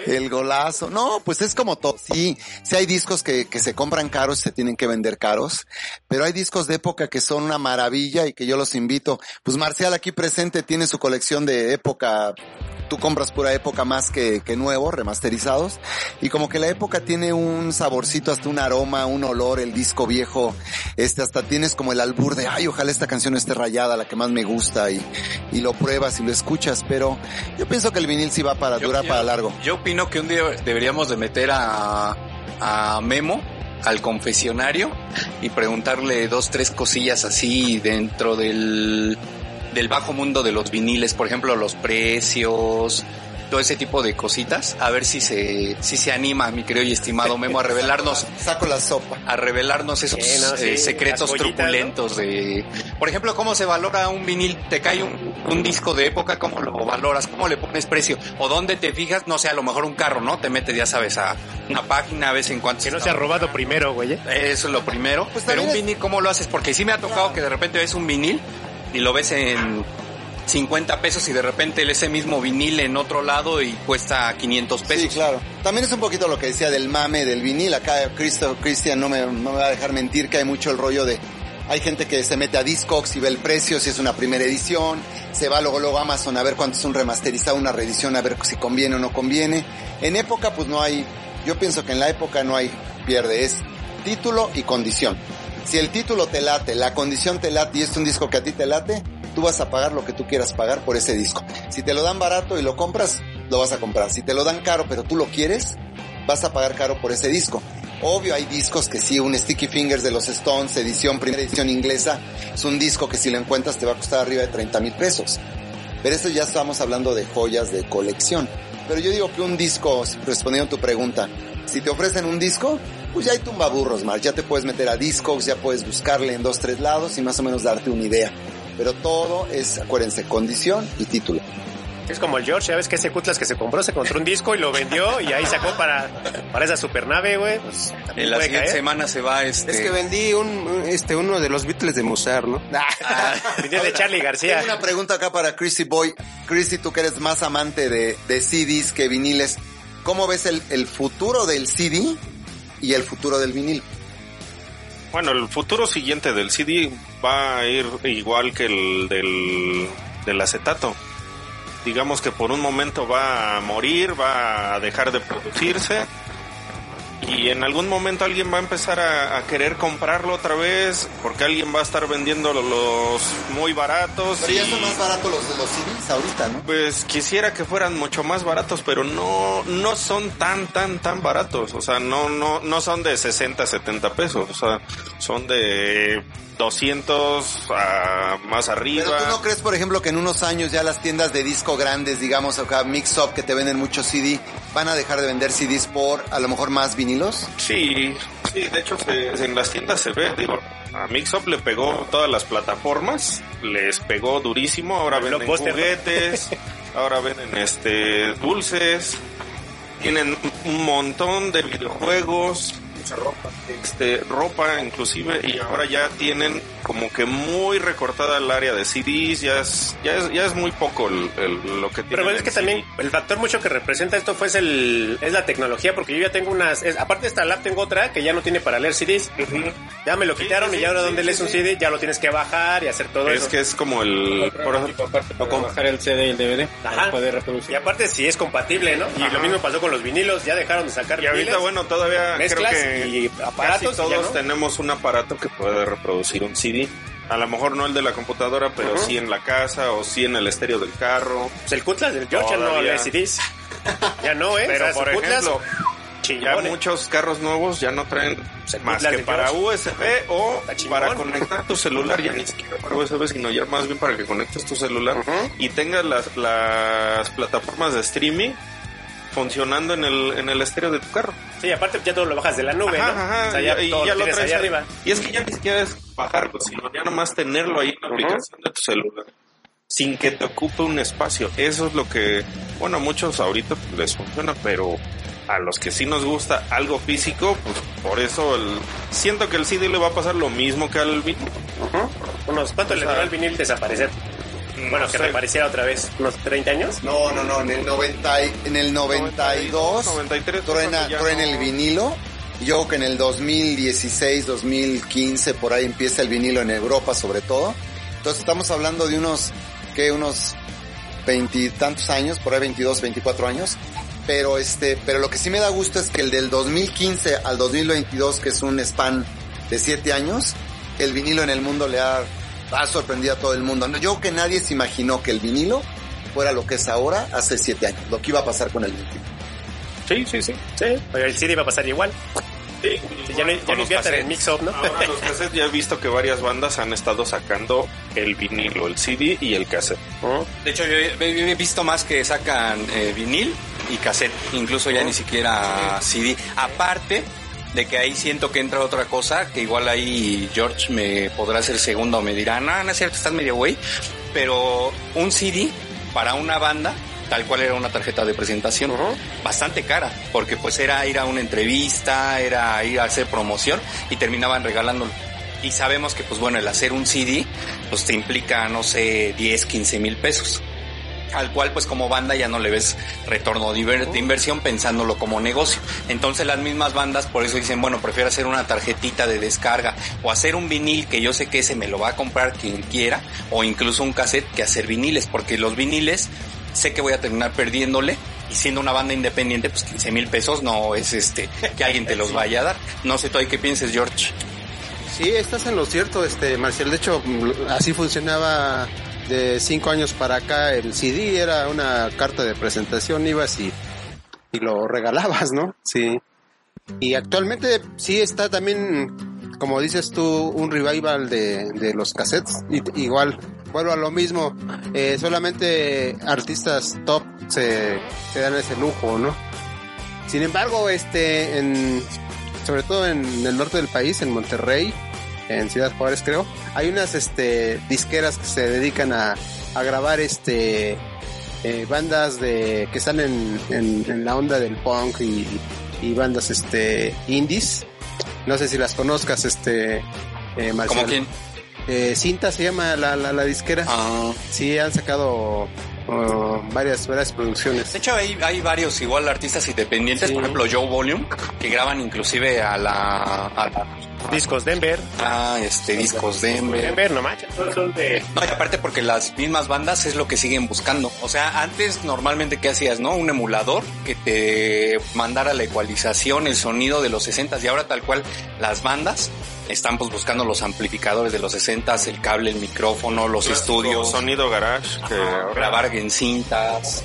El, golazo. No, pues es como todo. Sí, sí hay discos que, que se compran caros, se tienen que vender caros, pero hay discos de época que son una maravilla y que yo los invito. Pues Marcial aquí presente tiene su colección de época tú compras pura época más que, que nuevo, remasterizados, y como que la época tiene un saborcito, hasta un aroma, un olor, el disco viejo, este, hasta tienes como el albur de, ay, ojalá esta canción esté rayada, la que más me gusta, y, y lo pruebas y lo escuchas, pero yo pienso que el vinil sí va para, durar para largo. Yo opino que un día deberíamos de meter a, a Memo al confesionario y preguntarle dos, tres cosillas así dentro del, del bajo mundo de los viniles, por ejemplo, los precios, todo ese tipo de cositas, a ver si se, si se anima, mi querido y estimado <laughs> Memo, a revelarnos Saco la sopa. a revelarnos esos Sí, no, sí, eh, secretos truculentos de, por ejemplo, cómo se valora un vinil, te cae un, un disco de época, cómo lo valoras, cómo le pones precio, o dónde te fijas, no sé, a lo mejor un carro, ¿no? Te metes, ya sabes, a una página, a veces en cuanto Que no se ha robado primero, güey. ¿eh? Eso es lo primero. Pues Pero un vinil, ¿cómo lo haces? Porque sí me ha tocado que de repente ves un vinil y lo ves en 50 pesos y de repente ese mismo vinil en otro lado y cuesta 500 pesos. Sí, claro. También es un poquito lo que decía del mame del vinil. Acá Cristian no me, no me va a dejar mentir que hay mucho el rollo de hay gente que se mete a Discogs y ve el precio, si es una primera edición, se va luego luego a Amazon a ver cuánto es un remasterizado, una reedición, a ver si conviene o no conviene. En época pues no hay, yo pienso que en la época no hay pierde, es título y condición. Si el título te late, la condición te late y es un disco que a ti te late, tú vas a pagar lo que tú quieras pagar por ese disco. Si te lo dan barato y lo compras, lo vas a comprar. Si te lo dan caro pero tú lo quieres, vas a pagar caro por ese disco. Obvio hay discos que sí, un Sticky Fingers de los Stones, edición, primera edición inglesa, es un disco que si lo encuentras te va a costar arriba de 30 mil pesos. Pero eso ya estamos hablando de joyas de colección. Pero yo digo que un disco, respondiendo a tu pregunta, si te ofrecen un disco, pues ya hay tumbaburros, Mar. Ya te puedes meter a discos, ya puedes buscarle en dos, tres lados y más o menos darte una idea. Pero todo es, acuérdense, condición y título. Es como el George, ya ves que ese Cutlas que se compró, se compró un disco y lo vendió y ahí sacó para, para esa supernave, güey. Pues, En la siguiente caer. semana se va este... Es que vendí un, este, uno de los Beatles de Musar, ¿no? <laughs> Venía de Charlie García. Tengo una pregunta acá para Chrissy Boy. Chrissy, tú que eres más amante de, de CDs que viniles, ¿cómo ves el, el futuro del CD y el futuro del vinil? Bueno, el futuro siguiente del CD va a ir igual que el del, del acetato. Digamos que por un momento va a morir, va a dejar de producirse y en algún momento alguien va a empezar a, a querer comprarlo otra vez porque alguien va a estar vendiendo los muy baratos. Pero ya son más baratos los de los CDs ahorita, ¿no? Pues quisiera que fueran mucho más baratos, pero no, no son tan, tan, tan baratos. O sea, no, no, no son de 60, 70 pesos. O sea, son de 200 a más arriba. Pero tú no crees, por ejemplo, que en unos años ya las tiendas de disco grandes, digamos acá Mix Up, que te venden muchos CD, van a dejar de vender CDs por a lo mejor más vinilos? Sí, sí, de hecho se- en las tiendas se ve, digo, a Mixup le pegó todas las plataformas, les pegó durísimo, ahora venden juguetes, <laughs> ahora venden este dulces, tienen un montón de videojuegos, este ropa inclusive y ahora ya tienen como que muy recortada el área de CDs, ya es, ya es, ya es muy poco el, lo que tiene. Pero es que también el factor mucho que representa esto fue el, es la tecnología, porque yo ya tengo unas, aparte de esta lab tengo otra que ya no tiene para leer CDs. Ya me lo quitaron y ya ahora donde lees un CD ya lo tienes que bajar y hacer todo eso. Es que es como el, por ejemplo, o con bajar el CD y el DVD. Ajá. Poder reproducir. Y aparte si es compatible, ¿no? Y lo mismo pasó con los vinilos, ya dejaron de sacar Y ahorita, bueno, todavía creo que y aparatos todos tenemos un aparato que puede reproducir un CD. A lo mejor no el de la computadora, pero sí en la casa o sí en el estéreo del carro. Pues el Cutlass del George no lee CDs. <laughs> ya no, ¿eh? Pero por ejemplo, ya muchos carros nuevos ya no traen más que para USB o para conectar tu celular, ya ni siquiera para USB, sino ya más bien para que conectes tu celular y tengas las, las plataformas de streaming funcionando en el, en el estéreo de tu carro. Sí, aparte ya todo lo bajas de la nube, ¿no? o sea, ya, y, ya lo, traes arriba. Y es que ya ni siquiera es bajarlo, sino ya nomás tenerlo ahí en la aplicación de tu celular. Sin que te ocupe un espacio. Eso es lo que, bueno, a muchos ahorita les funciona, pero a los que sí nos gusta algo físico, pues por eso el, siento que el CD le va a pasar lo mismo que al vinil. ¿Cuánto le duró al vinil desaparecer? Bueno, que reapareciera otra vez, unos 30 años. No, no, no, en el 90 en el 92 93 truena, truena el vinilo. Yo creo que en el 2016, 2015 por ahí empieza el vinilo en Europa sobre todo. Entonces estamos hablando de unos que unos veintitantos años, por ahí 22, 24 años. Pero este, pero lo que sí me da gusto es que el del 2015 al 2022, que es un span de 7 años, el vinilo en el mundo le ha ha sorprendido a todo el mundo. Yo que nadie se imaginó que el vinilo fuera lo que es ahora hace siete años, lo que iba a pasar con el vinilo. Sí, sí, sí. Sí, pero el CD iba a pasar igual. Sí, ya no, ya no el mix-up, ¿no? Ahora los cassettes ya he visto que varias bandas han estado sacando el vinilo, el CD y el cassette. De hecho, yo he, visto más que sacan eh, vinil y cassette, incluso ya ni siquiera CD. Aparte, de que ahí siento que entra otra cosa, que igual ahí George me podrá hacer segundo o me dirá, no, no es cierto, estás medio güey, pero un CD para una banda, tal cual era una tarjeta de presentación, bastante cara, porque pues era ir a una entrevista, era ir a hacer promoción y terminaban regalándolo. Y sabemos que pues bueno, el hacer un CD pues te implica, no sé, 10, 15 mil pesos al cual pues como banda ya no le ves retorno de, inversión pensándolo como negocio. Entonces las mismas bandas por eso dicen, bueno, prefiero hacer una tarjetita de descarga o hacer un vinil que yo sé que ese me lo va a comprar quien quiera o incluso un cassette que hacer viniles, porque los viniles sé que voy a terminar perdiéndole y siendo una banda independiente, pues 15 mil pesos no es este que alguien te los vaya a dar. No sé tú ahí qué pienses, George. Sí, estás en lo cierto, este Marcial. De hecho, así funcionaba de cinco años para acá el CD era una carta de presentación, ibas y, y lo regalabas, ¿no? Sí. Y actualmente sí está también, como dices tú, un revival de, de los cassettes. Y, igual, vuelvo a lo mismo, eh, solamente artistas top se, se dan ese lujo, ¿no? Sin embargo, este, en, sobre todo en el norte del país, en Monterrey, en Ciudad Juárez creo, hay unas este disqueras que se dedican a, a grabar este eh, bandas de que están en, en, la onda del punk y, y, bandas este indies. No sé si las conozcas, este eh, ¿Cómo quién? Eh, Cinta se llama la, la, la disquera. Ah. Sí, han sacado varias, varias producciones. De hecho, hay, hay varios igual artistas independientes, por ejemplo Joe Volume, que graban inclusive a la, Discos Denver. Ah, este, Discos Denver. Denver, no manches, son de... No, y aparte porque las mismas bandas es lo que siguen buscando. O sea, antes normalmente, ¿qué hacías, no? Un emulador que te mandara la ecualización, el sonido de los 60 y ahora tal cual las bandas están pues buscando los amplificadores de los 60, el cable, el micrófono, los estudios. Sonido garage. Grabar en cintas.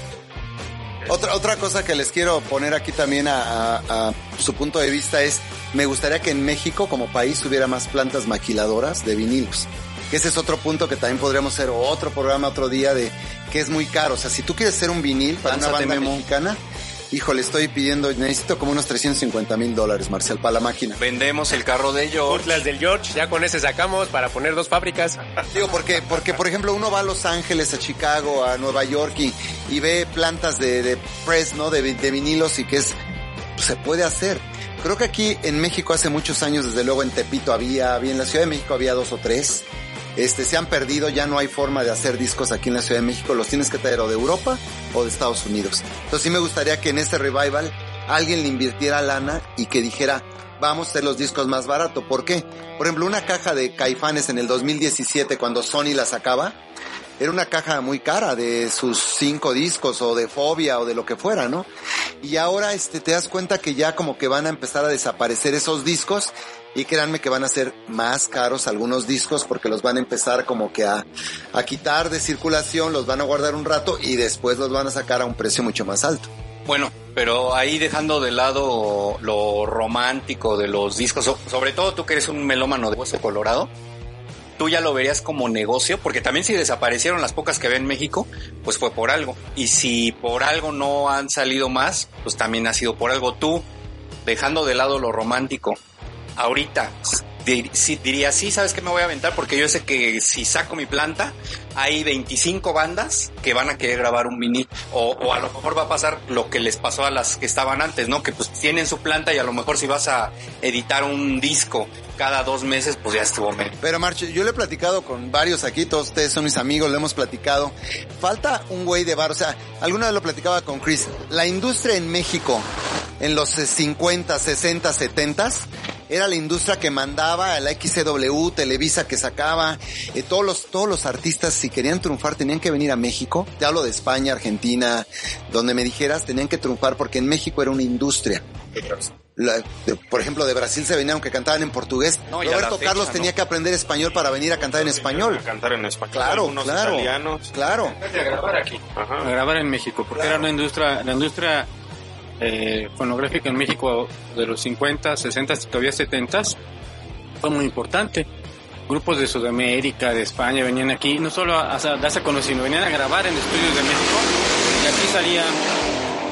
Otra, otra cosa que les quiero poner aquí también a, su punto de vista es, me gustaría que en México como país hubiera más plantas maquiladoras de vinilos. Que ese es otro punto que también podríamos hacer otro programa otro día de que es muy caro. O sea, si tú quieres hacer un vinil para una banda mexicana, híjole, estoy pidiendo, necesito como unos 350 mil dólares, Marcial, para la máquina. Vendemos el carro de George. Las del George, ya con ese sacamos para poner dos fábricas. Digo, porque, porque por ejemplo, uno va a Los Ángeles, a Chicago, a Nueva York y, y ve plantas de, de press, ¿no? De, de vinilos y que es, se puede hacer. Creo que aquí en México hace muchos años, desde luego en Tepito había, en la Ciudad de México había dos o tres. Este, se han perdido, ya no hay forma de hacer discos aquí en la Ciudad de México, los tienes que traer o de Europa o de Estados Unidos. Entonces sí me gustaría que en este revival alguien le invirtiera lana y que dijera, vamos a hacer los discos más barato. ¿Por qué? Por ejemplo, una caja de Caifanes en el 2017 cuando Sony la sacaba, era una caja muy cara de sus cinco discos o de Fobia o de lo que fuera, ¿no? Y ahora este te das cuenta que ya como que van a empezar a desaparecer esos discos y créanme que van a ser más caros algunos discos porque los van a empezar como que a, a quitar de circulación, los van a guardar un rato y después los van a sacar a un precio mucho más alto. Bueno, pero ahí dejando de lado lo romántico de los discos, sobre todo tú que eres un melómano de hueso colorado, tú ya lo verías como negocio, porque también si desaparecieron las pocas que ve en México, pues fue por algo. Y si por algo no han salido más, pues también ha sido por algo. Tú, dejando de lado lo romántico, ahorita diría, sí, ¿sabes qué me voy a aventar? Porque yo sé que si saco mi planta, hay 25 bandas que van a querer grabar un vinil. O, a lo mejor va a pasar lo que les pasó a las que estaban antes, ¿no? Que pues tienen su planta y a lo mejor si vas a editar un disco cada dos meses, pues ya estuvo medio. Pero Marche, yo le he platicado con varios aquí, todos ustedes son mis amigos, le hemos platicado. Falta un güey de bar, o sea, alguna vez lo platicaba con Chris. La industria en México en los 50, 60, 70 era la industria que mandaba, la XCW, Televisa que sacaba, eh, todos los, todos los artistas si querían triunfar tenían que venir a México. Te hablo de España, Argentina, donde me dijeras tenían que triunfar porque en México era una industria. por ejemplo, de Brasil se venían aunque cantaban en portugués. Roberto Carlos tenía que aprender español para venir a cantar en español. A cantar en español. Claro, claro. Italianos. Claro. A grabar aquí. A grabar en México, porque era una industria, la industria eh, fonográfica en México de los 50, 60 y todavía 70 fue muy importante. Grupos de Sudamérica, de España venían aquí, no solo a, darse a conocer, sino venían a grabar en estudios de México y aquí salían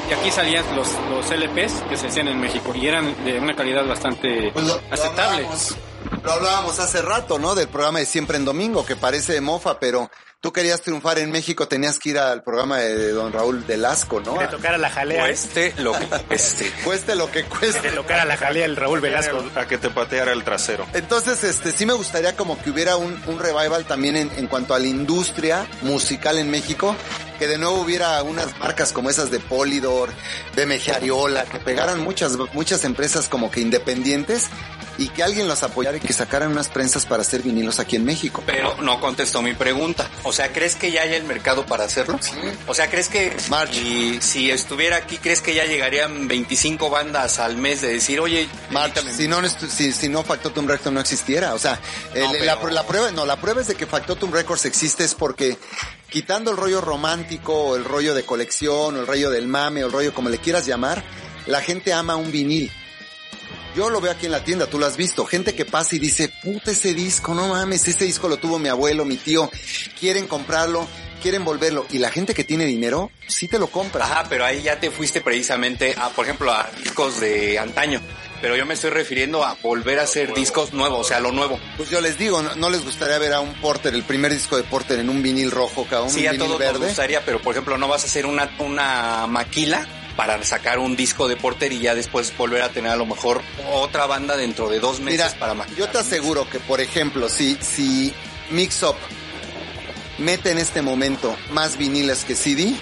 y aquí salían los, los LPs que se hacían en México y eran de una calidad bastante pues aceptable. lo hablábamos hace rato, ¿no? Del programa de Siempre en Domingo, que parece de mofa, pero tú querías triunfar en México, tenías que ir al programa de don Raúl Velasco, ¿no? Que tocara la jalea. Cueste lo que <laughs> cueste. cueste lo que cueste. Que tocara la jalea el Raúl Velasco. A que te pateara el trasero. Entonces, este, sí me gustaría como que hubiera un, un revival también en, en cuanto a la industria musical en México, que de nuevo hubiera unas marcas como esas de Polidor, BMG Ariola, que pegaran muchas, muchas empresas como que independientes y que alguien los apoyara y que sacaran unas prensas para hacer vinilos aquí en México. Pero no contestó mi pregunta. O sea, ¿crees que ya hay el mercado para hacerlo? Sí. O sea, ¿crees que y si estuviera aquí, crees que ya llegarían 25 bandas al mes de decir, oye, si no, si, si no Factotum Records no existiera? O sea, la, prueba, no, la prueba es de que Factotum Records existe es porque quitando el rollo romántico o el rollo de colección o el rollo del mame o el rollo como le quieras llamar, la gente ama un vinil. Yo lo veo aquí en la tienda, tú lo has visto. Gente que pasa y dice, puta ese disco, no mames, ese disco lo tuvo mi abuelo, mi tío. Quieren comprarlo, quieren volverlo. Y la gente que tiene dinero, sí te lo compra. Ajá, pero ahí ya te fuiste precisamente a, por ejemplo, a discos de antaño. Pero yo me estoy refiriendo a volver a hacer discos nuevos, o sea, lo nuevo. Pues yo les digo, no, les gustaría ver a un Porter, el primer disco de Porter en un vinil rojo, cada un sí, vinil a todos nos gustaría, pero por ejemplo, no vas a hacer una, una maquila para sacar un disco de Porter y ya después volver a tener a lo mejor otra banda dentro de dos meses para maquilar. Yo te aseguro que, por ejemplo, si, si Mix Up mete en este momento más viniles que CD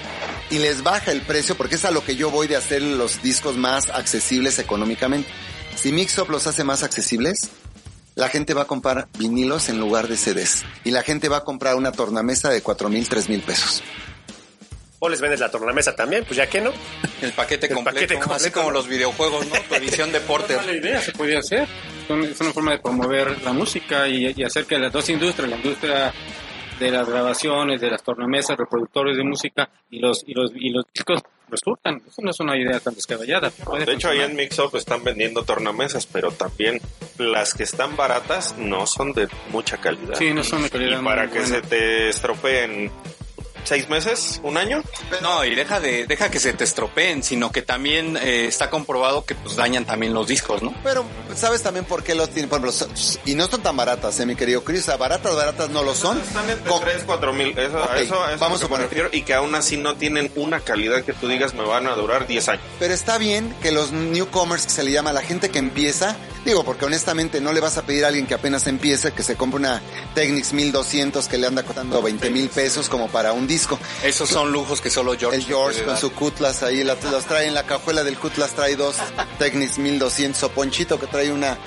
y les baja el precio, porque es a lo que yo voy de hacer los discos más accesibles económicamente. Si Mix Up los hace más accesibles, la gente va a comprar vinilos en lugar de CDs. Y la gente va a comprar una tornamesa de cuatro mil, tres mil pesos. O les vendes la tornamesa también, pues ya que no. <laughs> El paquete, completo, así como los videojuegos, ¿no? Tu edición de <laughs> Porter. La idea se podía hacer. Es una forma de promover la música y, hacer que las dos industrias, la industria de las grabaciones, de las tornamesas, reproductores de música y los y los y los discos resultan. Eso no es una idea tan descabellada. De hecho, ahí en Mixup están vendiendo tornamesas, pero también las que están baratas no son de mucha calidad. Sí, no son de calidad. Y para que se te estropeen seis meses, un año. No, y deja de, deja que se te estropeen, sino que también eh, está comprobado que pues dañan también los discos, ¿no? Pero, ¿sabes también por qué los tienen? Por ejemplo, y no son tan baratas, eh, mi querido Chris. O sea, baratas, baratas no lo son. Están entre 3, 4 mil. Eso, okay, eso, eso vamos a poner. y que aún así no tienen una calidad que tú digas me van a durar 10 años. Pero está bien que los newcomers, que se le llama a la gente que empieza, digo, porque honestamente no le vas a pedir a alguien que apenas empiece que se compre una Technics 1200 que le anda costando 20 mil pesos como para un disco. Esos son lujos que solo George. El George con su Cutlass ahí, los trae en la cajuela del Cutlass, trae dos Technics 1200 o Ponchito que trae una,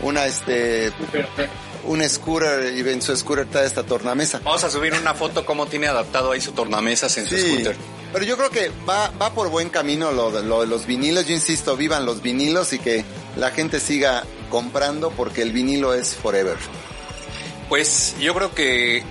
una este, un scooter y en su scooter trae esta tornamesa. Vamos a subir una foto cómo tiene adaptado ahí su tornamesas en su scooter. Pero yo creo que va, va por buen camino lo, lo de los vinilos. Yo insisto, vivan los vinilos y que la gente siga comprando porque el vinilo es forever. Pues yo creo que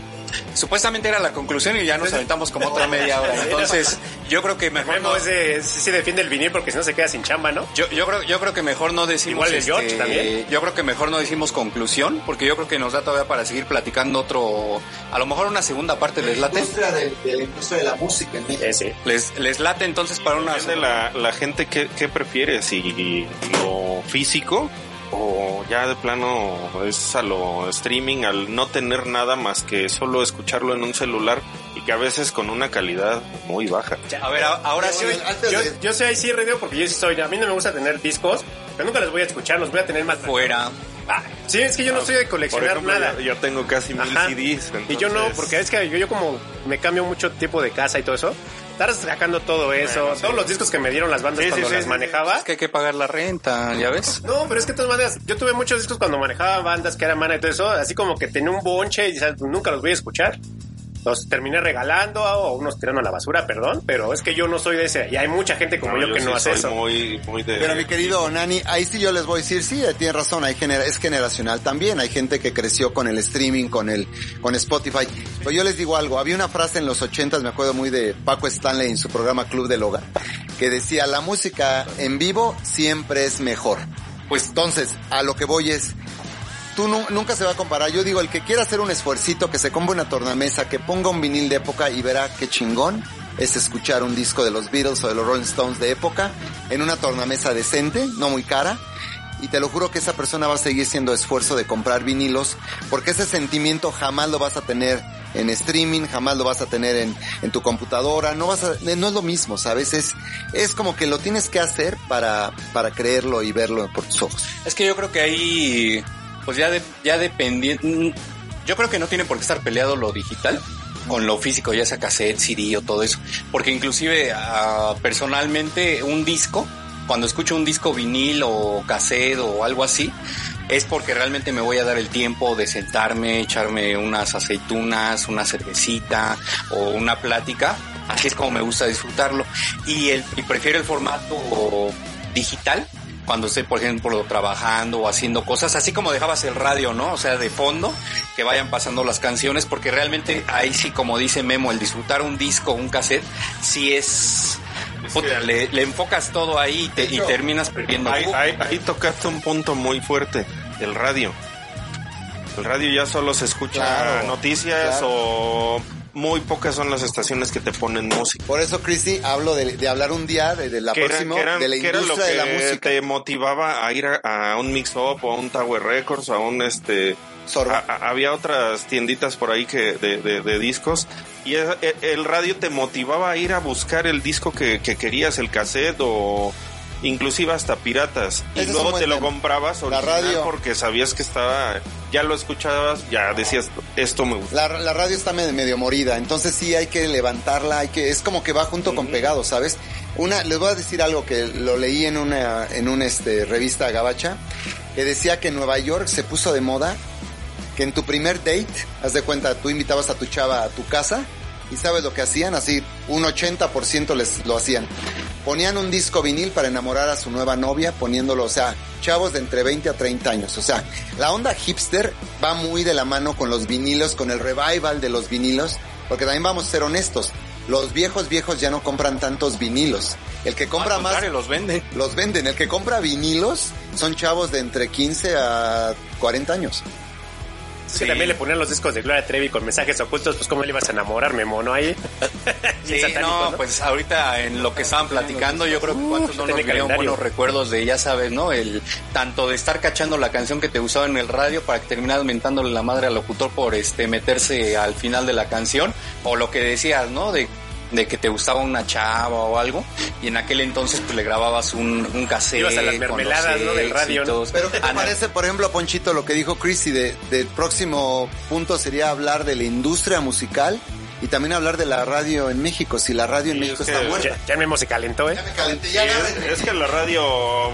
supuestamente era la conclusión y ya nos aventamos como otra media hora. Entonces, yo creo que mejor no. sí, defiende el vinil porque si no se queda sin chamba, ¿no? Yo, yo creo, yo creo que mejor no decimos. Igual el George este, también. Yo creo que mejor no decimos conclusión, porque yo creo que nos da todavía para seguir platicando otro, a lo mejor una segunda parte les late. La industria de, la industria de la música en sí, Les, les late entonces para una. La, la gente que, que prefiere, si lo físico o ya de plano es a lo streaming, al no tener nada más que solo escucharlo en un celular y que a veces con una calidad muy baja. A ver, ahora sí. Yo, yo soy ahí sí, radio, porque yo sí soy. A mí no me gusta tener discos, pero nunca los voy a escuchar, los voy a tener más fuera. Ah, sí, es que yo no soy de coleccionar nada. Yo, tengo casi mil CDs. Y yo no, porque es que yo, yo como me cambio mucho tipo de casa y todo eso, estar sacando todo eso, todos los discos que me dieron las bandas cuando las manejaba. Es que hay que pagar la renta, ¿ya ves? No, pero es que de todas maneras, yo tuve muchos discos cuando manejaba bandas que eran mana y todo eso, así como que tenía un bonche y nunca los voy a escuchar los terminé regalando o unos tirando a la basura, perdón, pero es que yo no soy de ese. Y hay mucha gente como yo, que no hace eso. Muy, muy de... Pero mi querido Nani, ahí sí yo les voy a decir, sí, tiene razón, hay genera es generacional también. Hay gente que creció con el streaming, con el, con Spotify. Pero yo les digo algo, había una frase en los ochentas, me acuerdo muy de Paco Stanley en su programa Club de Loga, que decía, la música en vivo siempre es mejor. Pues entonces, a lo que voy es, tú nunca se va a comparar. Yo digo, el que quiera hacer un esfuercito, que se compre una tornamesa, que ponga un vinil de época y verá qué chingón es escuchar un disco de los Beatles o de los Rolling Stones de época en una tornamesa decente, no muy cara. Y te lo juro que esa persona va a seguir siendo esfuerzo de comprar vinilos, porque ese sentimiento jamás lo vas a tener en streaming, jamás lo vas a tener en, en tu computadora, no vas a, no es lo mismo, ¿sabes? Es, es como que lo tienes que hacer para, para creerlo y verlo por tus ojos. Es que yo creo que ahí pues ya, de, ya dependiendo, mm, yo creo que no tiene por qué estar peleado lo digital con lo físico, ya sea cassette, CD o todo eso, porque inclusive uh, personalmente un disco, cuando escucho un disco vinil o cassette o algo así, es porque realmente me voy a dar el tiempo de sentarme, echarme unas aceitunas, una cervecita o una plática. Así es como me gusta disfrutarlo. Y, el, y prefiero el formato digital cuando estoy, por ejemplo, trabajando o haciendo cosas, así como dejabas el radio, ¿no? O sea, de fondo, que vayan pasando las canciones, porque realmente ahí sí, como dice Memo, el disfrutar un disco, un cassette, sí es... le, enfocas todo ahí y, terminas perdiendo. Ahí, ahí, tocaste un punto muy fuerte, el radio. El radio ya solo se escucha noticias o muy pocas son las estaciones que te ponen música. Por eso, Christy, hablo de, hablar un día de, la próxima, de la industria de la música. te motivaba a ir a, un mix-up o a un Tower Records o a un este... había otras tienditas por ahí que de, discos y e, el, radio te motivaba a ir a buscar el disco que, que querías, el cassette o inclusive hasta piratas. y luego te lo comprabas la radio porque sabías que estaba, ya lo escuchabas, ya decías, esto me gusta. La, radio está medio morida, entonces sí hay que levantarla, hay que, es como que va junto con pegado, ¿sabes? Una, les voy a decir algo que lo leí en una, en una este, revista gabacha, que decía que en Nueva York se puso de moda que en tu primer date, haz de cuenta, tú invitabas a tu chava a tu casa, ¿Y sabes lo que hacían? Así, un 80% les lo hacían. Ponían un disco vinil para enamorar a su nueva novia, poniéndolo, o sea, chavos de entre 20 a 30 años. O sea, la onda hipster va muy de la mano con los vinilos, con el revival de los vinilos, porque también vamos a ser honestos. Los viejos viejos ya no compran tantos vinilos. El que compra más... los venden. Los venden. El que compra vinilos son chavos de entre 15 a 40 años. Sí. también le ponían los discos de Gloria Trevi con mensajes ocultos, pues cómo le ibas a enamorarme, mono, ahí. <laughs> sí, no, pues ahorita en lo que estaban platicando, yo creo que cuántos no nos buenos recuerdos de, ya sabes, ¿no? El tanto de estar cachando la canción que te gustaba en el radio para que terminas mentándole la madre al locutor por este meterse al final de la canción, o lo que decías, ¿no? De de que te gustaba una chava o algo y en aquel entonces pues le grababas un, un cassette Ibas a las mermeladas ¿no? del radio pero qué te parece por ejemplo Ponchito lo que dijo Chrissy de, del próximo punto sería hablar de la industria musical y también hablar de la radio en México, si la radio en México está muerta. Ya, mismo se calentó, ¿eh? Ya me calenté, ya es, que la radio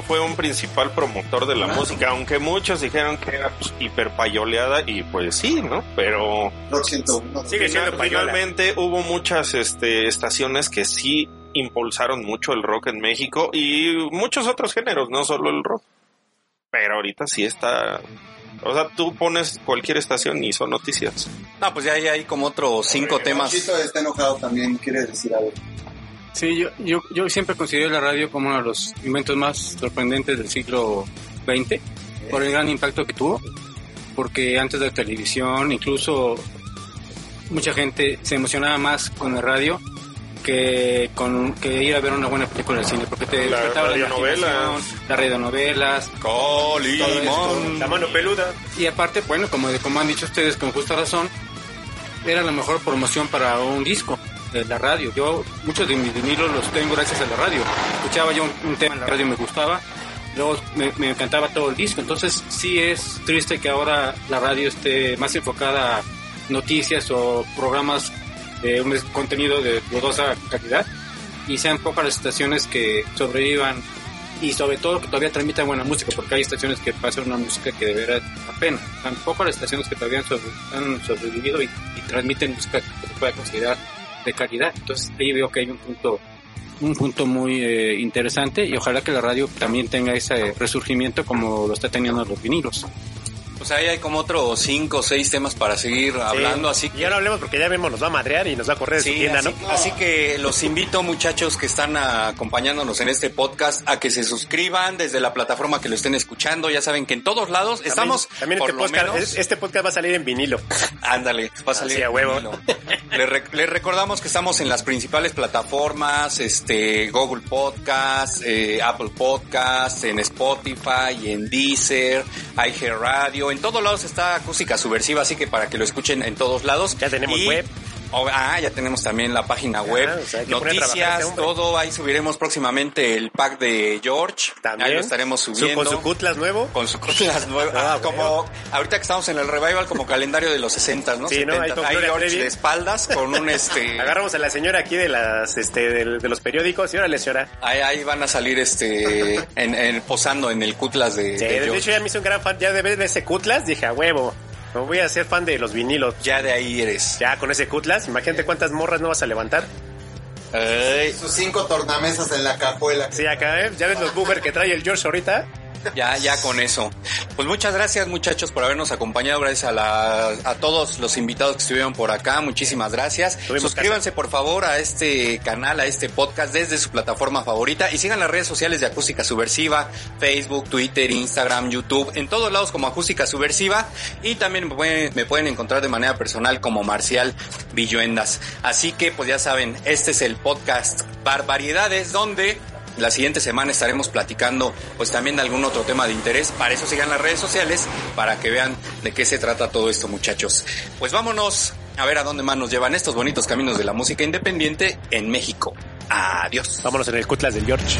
fue un principal promotor de la música, aunque muchos dijeron que era pues, hiperpayoleada y pues sí, ¿no? Pero... Lo siento. Sigue siendo Finalmente hubo muchas este, estaciones que sí impulsaron mucho el rock en México y muchos otros géneros, no solo el rock. Pero ahorita sí está o sea, tú pones cualquier estación y son noticias. No, pues ya hay, como otros cinco temas. Chito está enojado también, quiere decir algo. Sí, yo, yo, yo siempre considero la radio como uno de los inventos más sorprendentes del siglo XX, por el gran impacto que tuvo, porque antes de la televisión, incluso mucha gente se emocionaba más con la radio que con que ir a ver una buena película de cine porque te la radionovela. las radionovelas Colimón la mano peluda. Y aparte bueno como como han dicho ustedes con justa razón era la mejor promoción para un disco de la radio. Yo muchos de mis vinilos los tengo gracias a la radio. Escuchaba yo un, tema en la radio me gustaba luego me, me, encantaba todo el disco. Entonces sí es triste que ahora la radio esté más enfocada a noticias o programas de un contenido de dudosa calidad y sean pocas las estaciones que sobrevivan y sobre todo que todavía transmitan buena música, porque hay estaciones que pasan una música que de verdad la pena. Tampoco las estaciones que todavía han sobrevivido y, transmiten música que se pueda considerar de calidad. Entonces ahí veo que hay un punto un punto muy eh, interesante y ojalá que la radio también tenga ese resurgimiento como lo está teniendo los vinilos. Pues ahí hay como otros cinco o seis temas para seguir hablando, así que... Y ahora hablemos porque ya vemos nos va a madrear y nos va a correr de su tienda, así, ¿no? Así que los invito, muchachos que están acompañándonos en este podcast, a que se suscriban desde la plataforma que lo estén escuchando. Ya saben que en todos lados estamos... También este, podcast, este podcast va a salir en vinilo. <laughs> Ándale, va a salir en huevo. Les, recordamos que estamos en las principales plataformas, este, Google Podcast, eh, Apple Podcast, en Spotify, en Deezer, iHeartRadio En todos lados está acústica subversiva, así que para que lo escuchen en todos lados. Ya tenemos web. Ah, ya tenemos también la página web, noticias, este todo. Ahí subiremos próximamente el pack de George. También. Ahí lo estaremos subiendo. con su cutlas nuevo. Con su cutlas <laughs> nuevo. Ah, como ahorita que estamos en el revival, como calendario de los 60, ¿no? Sí, ¿no? Ahí, George de espaldas con un este. <laughs> Agarramos a la señora aquí de las, este, de, los periódicos y órale, señora. Ahí, ahí van a salir, este, en, posando en el cutlas de. Sí, de, hecho ya me hice un gran fan ya de ver ese cutlas, dije a huevo. Me voy a ser fan de los vinilos. Ya de ahí eres. Ya con ese cutlas, imagínate cuántas morras no vas a levantar. Sus cinco tornamesas en la cajuela. Sí, acá, ¿eh? Ya ves los boomer que trae el George ahorita. Ya, ya con eso. Pues muchas gracias muchachos por habernos acompañado, gracias a, la, a todos los invitados que estuvieron por acá, muchísimas gracias. Suscríbanse por favor a este canal, a este podcast desde su plataforma favorita y sigan las redes sociales de Acústica Subversiva, Facebook, Twitter, Instagram, YouTube, en todos lados como Acústica Subversiva y también me pueden, me pueden encontrar de manera personal como Marcial Villuendas. Así que pues ya saben, este es el podcast Barbaridades donde la siguiente semana estaremos platicando pues también de algún otro tema de interés. Para eso sigan las redes sociales para que vean de qué se trata todo esto muchachos. Pues vámonos a ver a dónde más nos llevan estos bonitos caminos de la música independiente en México. Adiós. Vámonos en el Cutlas del George.